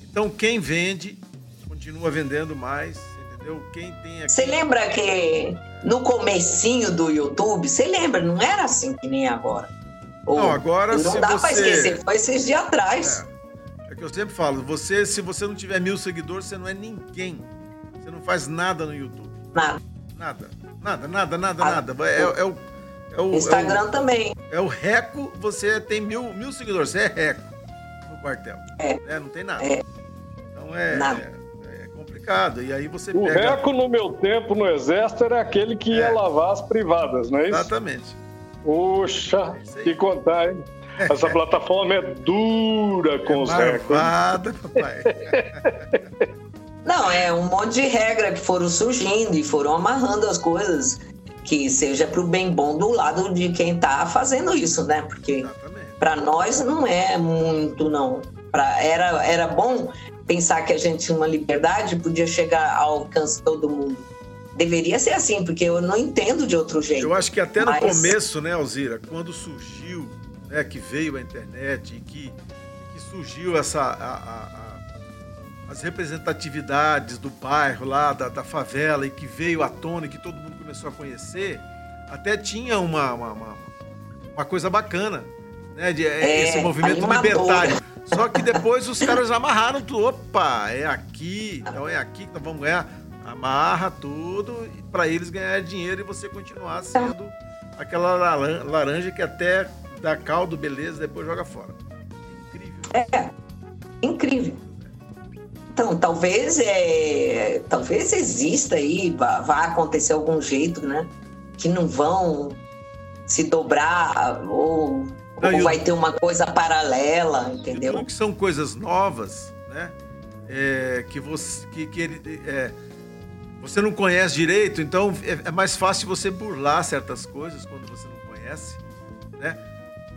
Então, quem vende, continua vendendo mais, entendeu? Quem tem aqui...
Você lembra que no comecinho do YouTube, você lembra, não era assim que nem agora
ou, não, agora
não
se
dá
você...
pra esquecer, foi esses dias atrás.
É. é que eu sempre falo, você, se você não tiver mil seguidores, você não é ninguém. Você não faz nada no YouTube.
Nada.
Nada. Nada, nada, nada, ah, nada. É, é, o,
é o. Instagram
é o,
também.
É o Reco, você tem mil, mil seguidores, você é Reco no quartel.
É.
é não tem nada.
É.
Então é,
nada.
é, é complicado. E aí você
o
pega...
Reco, no meu tempo no Exército, era aquele que ia é. lavar as privadas, não é isso?
Exatamente.
Puxa, que contar, hein? Essa plataforma é dura com é os
recordes. papai.
Não, é um monte de regra que foram surgindo e foram amarrando as coisas que seja para o bem bom do lado de quem está fazendo isso, né? Porque para nós não é muito, não. Pra, era, era bom pensar que a gente tinha uma liberdade podia chegar ao alcance de todo mundo deveria ser assim, porque eu não entendo de outro jeito.
Eu acho que até no começo, né, Alzira, quando surgiu, né, que veio a internet e que, que surgiu essa a, a, a, as representatividades do bairro lá, da, da, favela, e que veio à tona e que todo mundo começou a conhecer, até tinha uma, uma, uma, uma coisa bacana, né, de, é, esse movimento libertário. Só que depois os caras amarraram tudo. Opa, é aqui, então é aqui que nós vamos ganhar amarra tudo para eles ganhar dinheiro e você continuar sendo aquela laranja que até dá caldo, beleza, depois joga fora. Incrível.
É, incrível. Então, talvez é, talvez exista aí, vá, vá acontecer algum jeito, né? Que não vão se dobrar ou, não, ou vai ter uma coisa paralela, entendeu?
Que são coisas novas, né? É, que você que, que ele, é, você não conhece direito, então é, é mais fácil você burlar certas coisas quando você não conhece, né?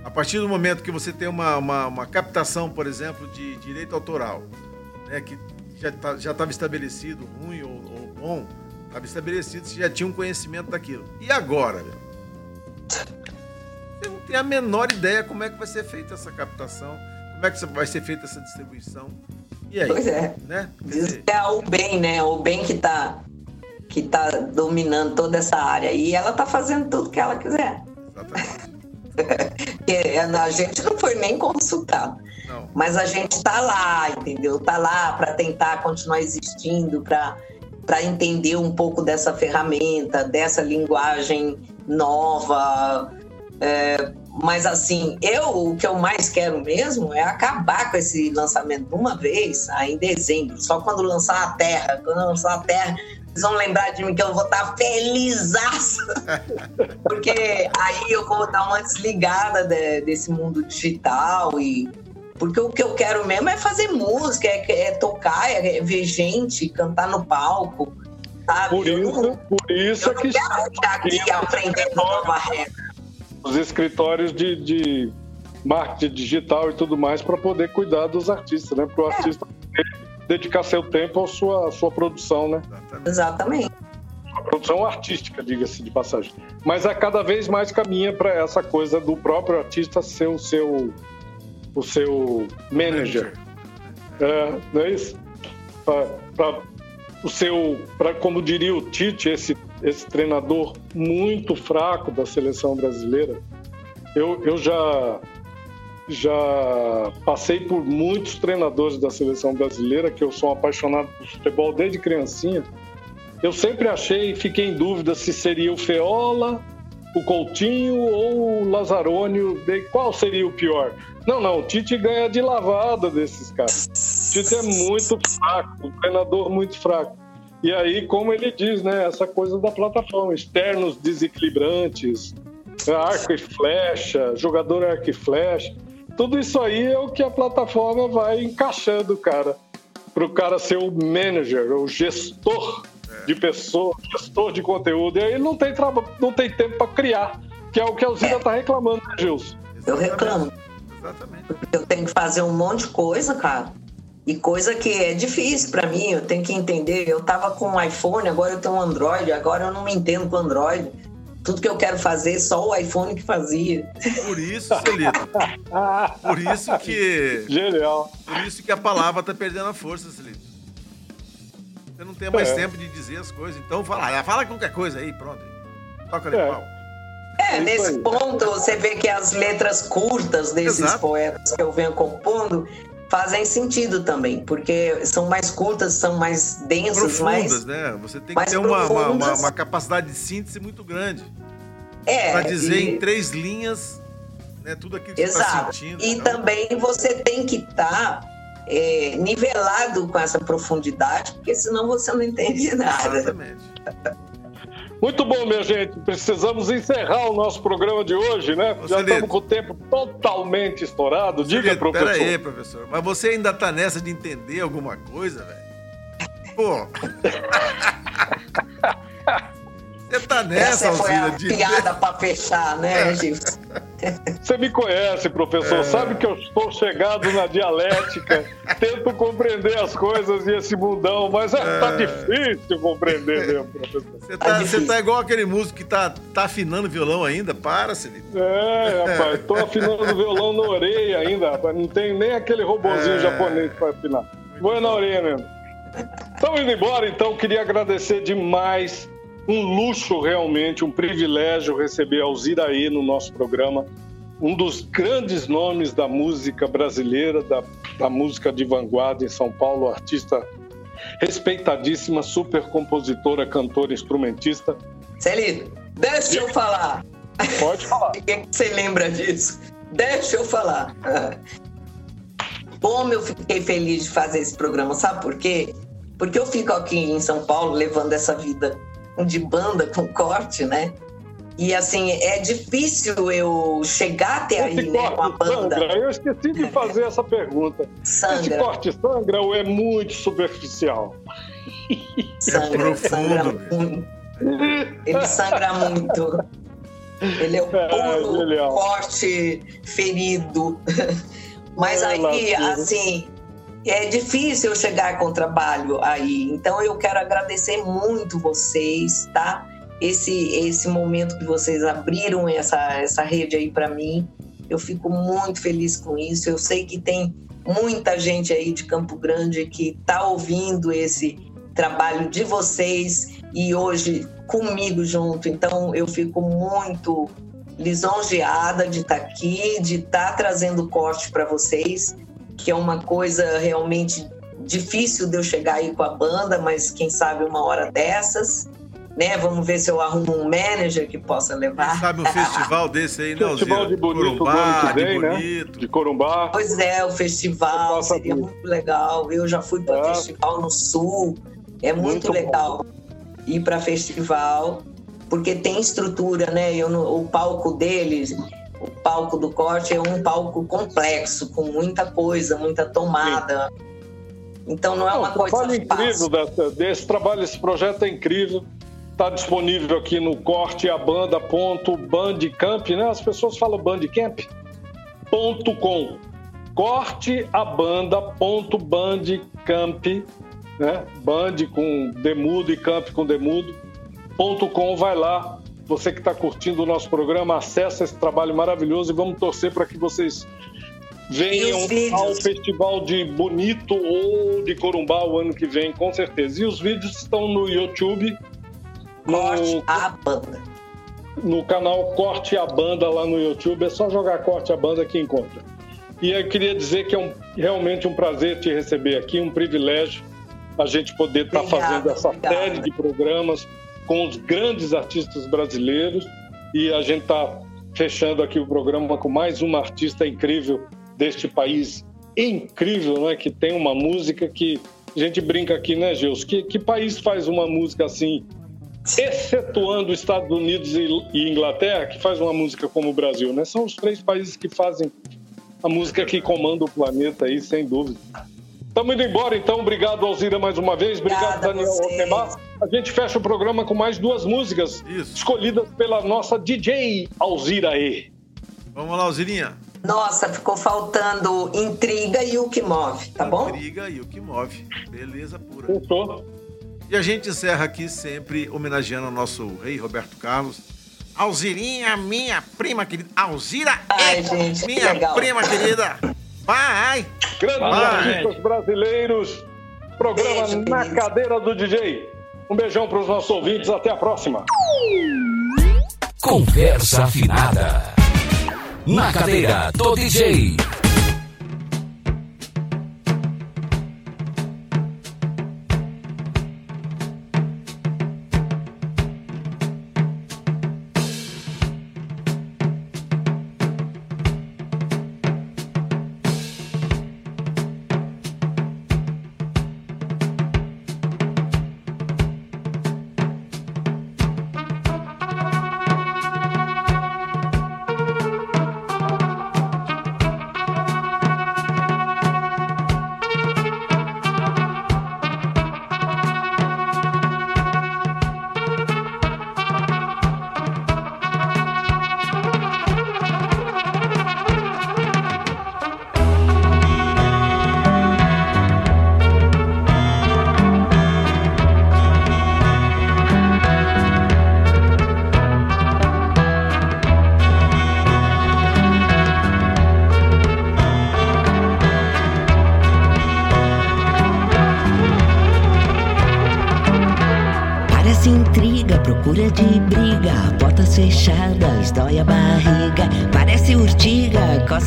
A partir do momento que você tem uma, uma, uma captação, por exemplo, de direito autoral, né, que já tá, já estava estabelecido, ruim ou, ou bom, estava estabelecido, você já tinha um conhecimento daquilo. E agora, meu? Você não tem a menor ideia como é que vai ser feita essa captação, como é que vai ser feita essa distribuição. E aí?
Pois é. Né? Diz que é o bem, né? O bem que está que está dominando toda essa área. E ela está fazendo tudo que ela quiser. a gente não foi nem consultado. Não. Mas a gente está lá, entendeu? Está lá para tentar continuar existindo, para entender um pouco dessa ferramenta, dessa linguagem nova. É, mas assim, eu o que eu mais quero mesmo é acabar com esse lançamento de uma vez, aí em dezembro, só quando lançar a Terra. Quando lançar a Terra, vão lembrar de mim que eu vou estar feliz. Porque aí eu vou dar uma desligada de, desse mundo digital e porque o que eu quero mesmo é fazer música, é, é tocar, é, ver gente cantar no palco. Sabe?
Por isso, não, por isso
eu
que
quero ficar aqui aprendendo nova regra.
Os escritórios de, de marketing digital e tudo mais para poder cuidar dos artistas, né? Para o é. artista dedicar seu tempo à sua, à sua produção, né?
Exatamente.
A produção artística, diga-se de passagem. Mas a cada vez mais caminha para essa coisa do próprio artista ser o seu, o seu manager. É, não é isso? Para o seu, pra, como diria o Tite, esse, esse treinador muito fraco da seleção brasileira, eu, eu já já passei por muitos treinadores da seleção brasileira, que eu sou apaixonado por futebol desde criancinha. Eu sempre achei fiquei em dúvida se seria o Feola, o Coutinho ou o Lazzaroni, qual seria o pior? Não, não, o Tite ganha de lavada desses caras. O Tite é muito fraco, um treinador muito fraco. E aí, como ele diz, né, essa coisa da plataforma, externos desequilibrantes, arco e flecha, jogador arco e flecha. Tudo isso aí é o que a plataforma vai encaixando, cara, para o cara ser o manager, o gestor de pessoas, gestor de conteúdo. E aí não tem, não tem tempo para criar, que é o que a Alzira está reclamando, né, Gilson?
Eu reclamo. Exatamente. Porque eu tenho que fazer um monte de coisa, cara. E coisa que é difícil para mim, eu tenho que entender. Eu tava com um iPhone, agora eu tenho um Android, agora eu não me entendo com Android. Tudo que eu quero fazer, só o iPhone que fazia.
Por isso, Celito. por isso que.
Genial.
Por isso que a palavra tá perdendo a força, Celito. Você não tem mais é. tempo de dizer as coisas. Então fala, fala qualquer coisa aí, pronto. Toca de é. pau.
É, nesse ponto você vê que as letras curtas desses Exato. poetas que eu venho compondo fazem sentido também, porque são mais curtas, são mais densas,
profundas, mais, né? Você tem que ter uma, uma, uma, capacidade de síntese muito grande.
É.
Para dizer e... em três linhas né, tudo aquilo que Exato. você está sentindo.
E então... também você tem que estar tá, é, nivelado com essa profundidade, porque senão você não entende nada.
Exatamente.
Muito bom, minha gente. Precisamos encerrar o nosso programa de hoje, né? Ô, Já estamos com o tempo totalmente estourado. Diga, Celito, professor.
Pera aí, professor. Mas você ainda está nessa de entender alguma coisa, velho? Pô. Você tá nessa,
Essa foi
a
de... piada para fechar, né, é. Gilson?
Você me conhece, professor. É... Sabe que eu estou chegado na dialética, tento compreender as coisas e esse mundão, mas é, é... tá difícil compreender mesmo, professor.
Você tá, é tá, igual aquele músico que tá, tá afinando violão ainda? Para, Celito.
É, rapaz, tô afinando violão na orelha ainda, rapaz. Não tem nem aquele robozinho é... japonês para afinar. Vou na orelha mesmo. Estamos indo embora, então. Queria agradecer demais um luxo realmente, um privilégio receber Alziraí no nosso programa, um dos grandes nomes da música brasileira, da, da música de vanguarda em São Paulo, artista respeitadíssima, super compositora, cantora, instrumentista.
Celito, deixa eu falar.
Pode falar.
O que você lembra disso? Deixa eu falar. Como eu fiquei feliz de fazer esse programa, sabe por quê? Porque eu fico aqui em São Paulo levando essa vida de banda com corte, né? E assim, é difícil eu chegar até aí, né, com a banda.
Sangra? Eu esqueci de fazer essa pergunta. Sangra. Esse corte sangra ou é muito superficial?
Sangra, é sangra muito. Ele sangra muito. Ele é o é, puro é, corte ferido. Mas é, aí, assim, é difícil eu chegar com trabalho aí. Então eu quero agradecer muito vocês, tá? Esse esse momento que vocês abriram essa essa rede aí para mim. Eu fico muito feliz com isso. Eu sei que tem muita gente aí de Campo Grande que está ouvindo esse trabalho de vocês e hoje comigo junto. Então eu fico muito lisonjeada de estar tá aqui, de estar tá trazendo corte para vocês que é uma coisa realmente difícil de eu chegar aí com a banda, mas quem sabe uma hora dessas. Né? Vamos ver se eu arrumo um manager que possa levar. Quem
sabe um festival desse aí,
né, Festival de Bonito, Corumbá, de, vem, bonito. Né? de Corumbá.
Pois é, o festival seria muito legal. Eu já fui para é. festival no Sul, é muito, muito legal bom. ir para festival, porque tem estrutura, né? Eu, o palco deles o palco do corte é um palco complexo, com muita coisa, muita tomada. Sim. Então não é uma não, coisa
trabalho incrível dessa, desse trabalho, esse projeto é incrível. Está disponível aqui no corte a banda ponto bandcamp, né? As pessoas falam bandcamp ponto com corte a banda ponto bandcamp, né? Band com demudo e camp com demudo ponto com vai lá você que está curtindo o nosso programa, acessa esse trabalho maravilhoso e vamos torcer para que vocês venham ao Festival de Bonito ou de Corumbá o ano que vem, com certeza. E os vídeos estão no YouTube.
Corte no, a Banda.
No canal Corte a Banda lá no YouTube. É só jogar Corte a Banda que encontra. E eu queria dizer que é um, realmente um prazer te receber aqui, um privilégio a gente poder estar tá fazendo essa obrigada. série de programas com os grandes artistas brasileiros e a gente está fechando aqui o programa com mais uma artista incrível deste país incrível, né? Que tem uma música que a gente brinca aqui, né, Gils? Que, que país faz uma música assim, excetuando os Estados Unidos e, e Inglaterra, que faz uma música como o Brasil, né? São os três países que fazem a música que comanda o planeta aí, sem dúvida. Estamos indo embora, então. Obrigado, Alzira, mais uma vez. Obrigado, Obrigada Daniel Altemar. A gente fecha o programa com mais duas músicas Isso. escolhidas pela nossa DJ Alzira E.
Vamos lá, Alzirinha.
Nossa, ficou faltando intriga e o que move, tá bom?
Intriga e o que move. Beleza pura. Fechou. E a gente encerra aqui sempre homenageando o nosso rei Roberto Carlos. Alzirinha, minha prima querida. Alzira
Ai, é gente,
minha prima querida. Vai!
Grandes artistas brasileiros. Programa Beijo, Na Cadeira do DJ. Um beijão para os nossos ouvintes. Até a próxima.
Conversa afinada. Na cadeira do DJ.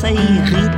passa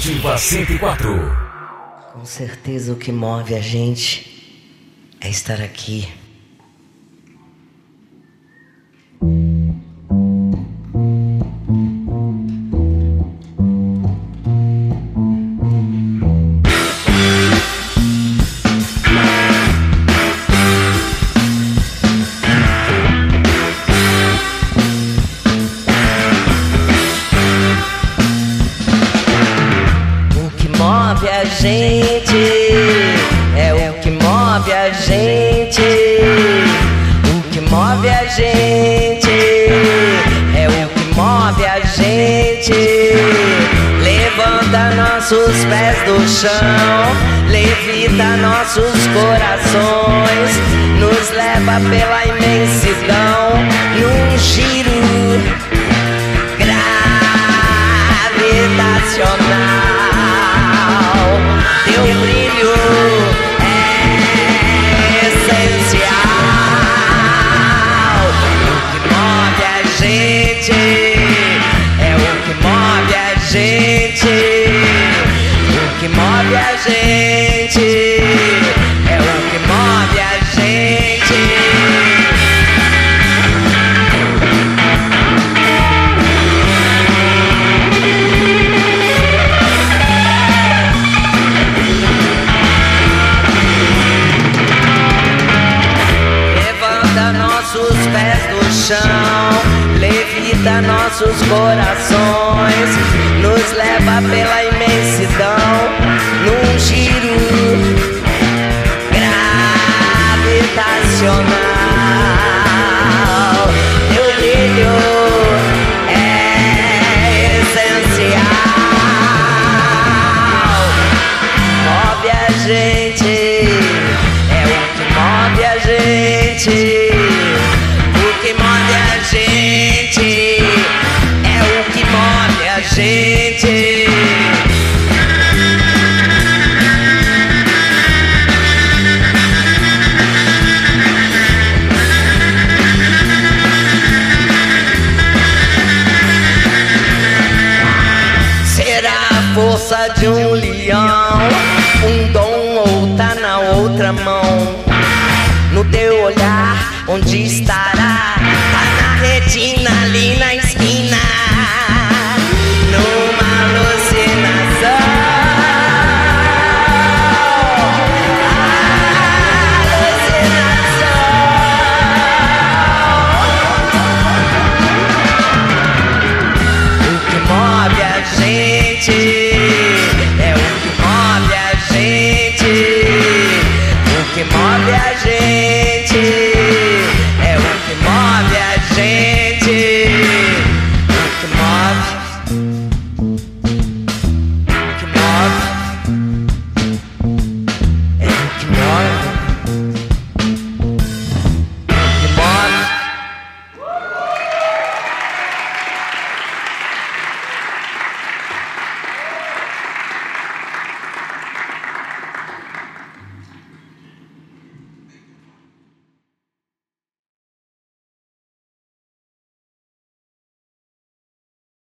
Educativa 104.
Com certeza o que move a gente é estar aqui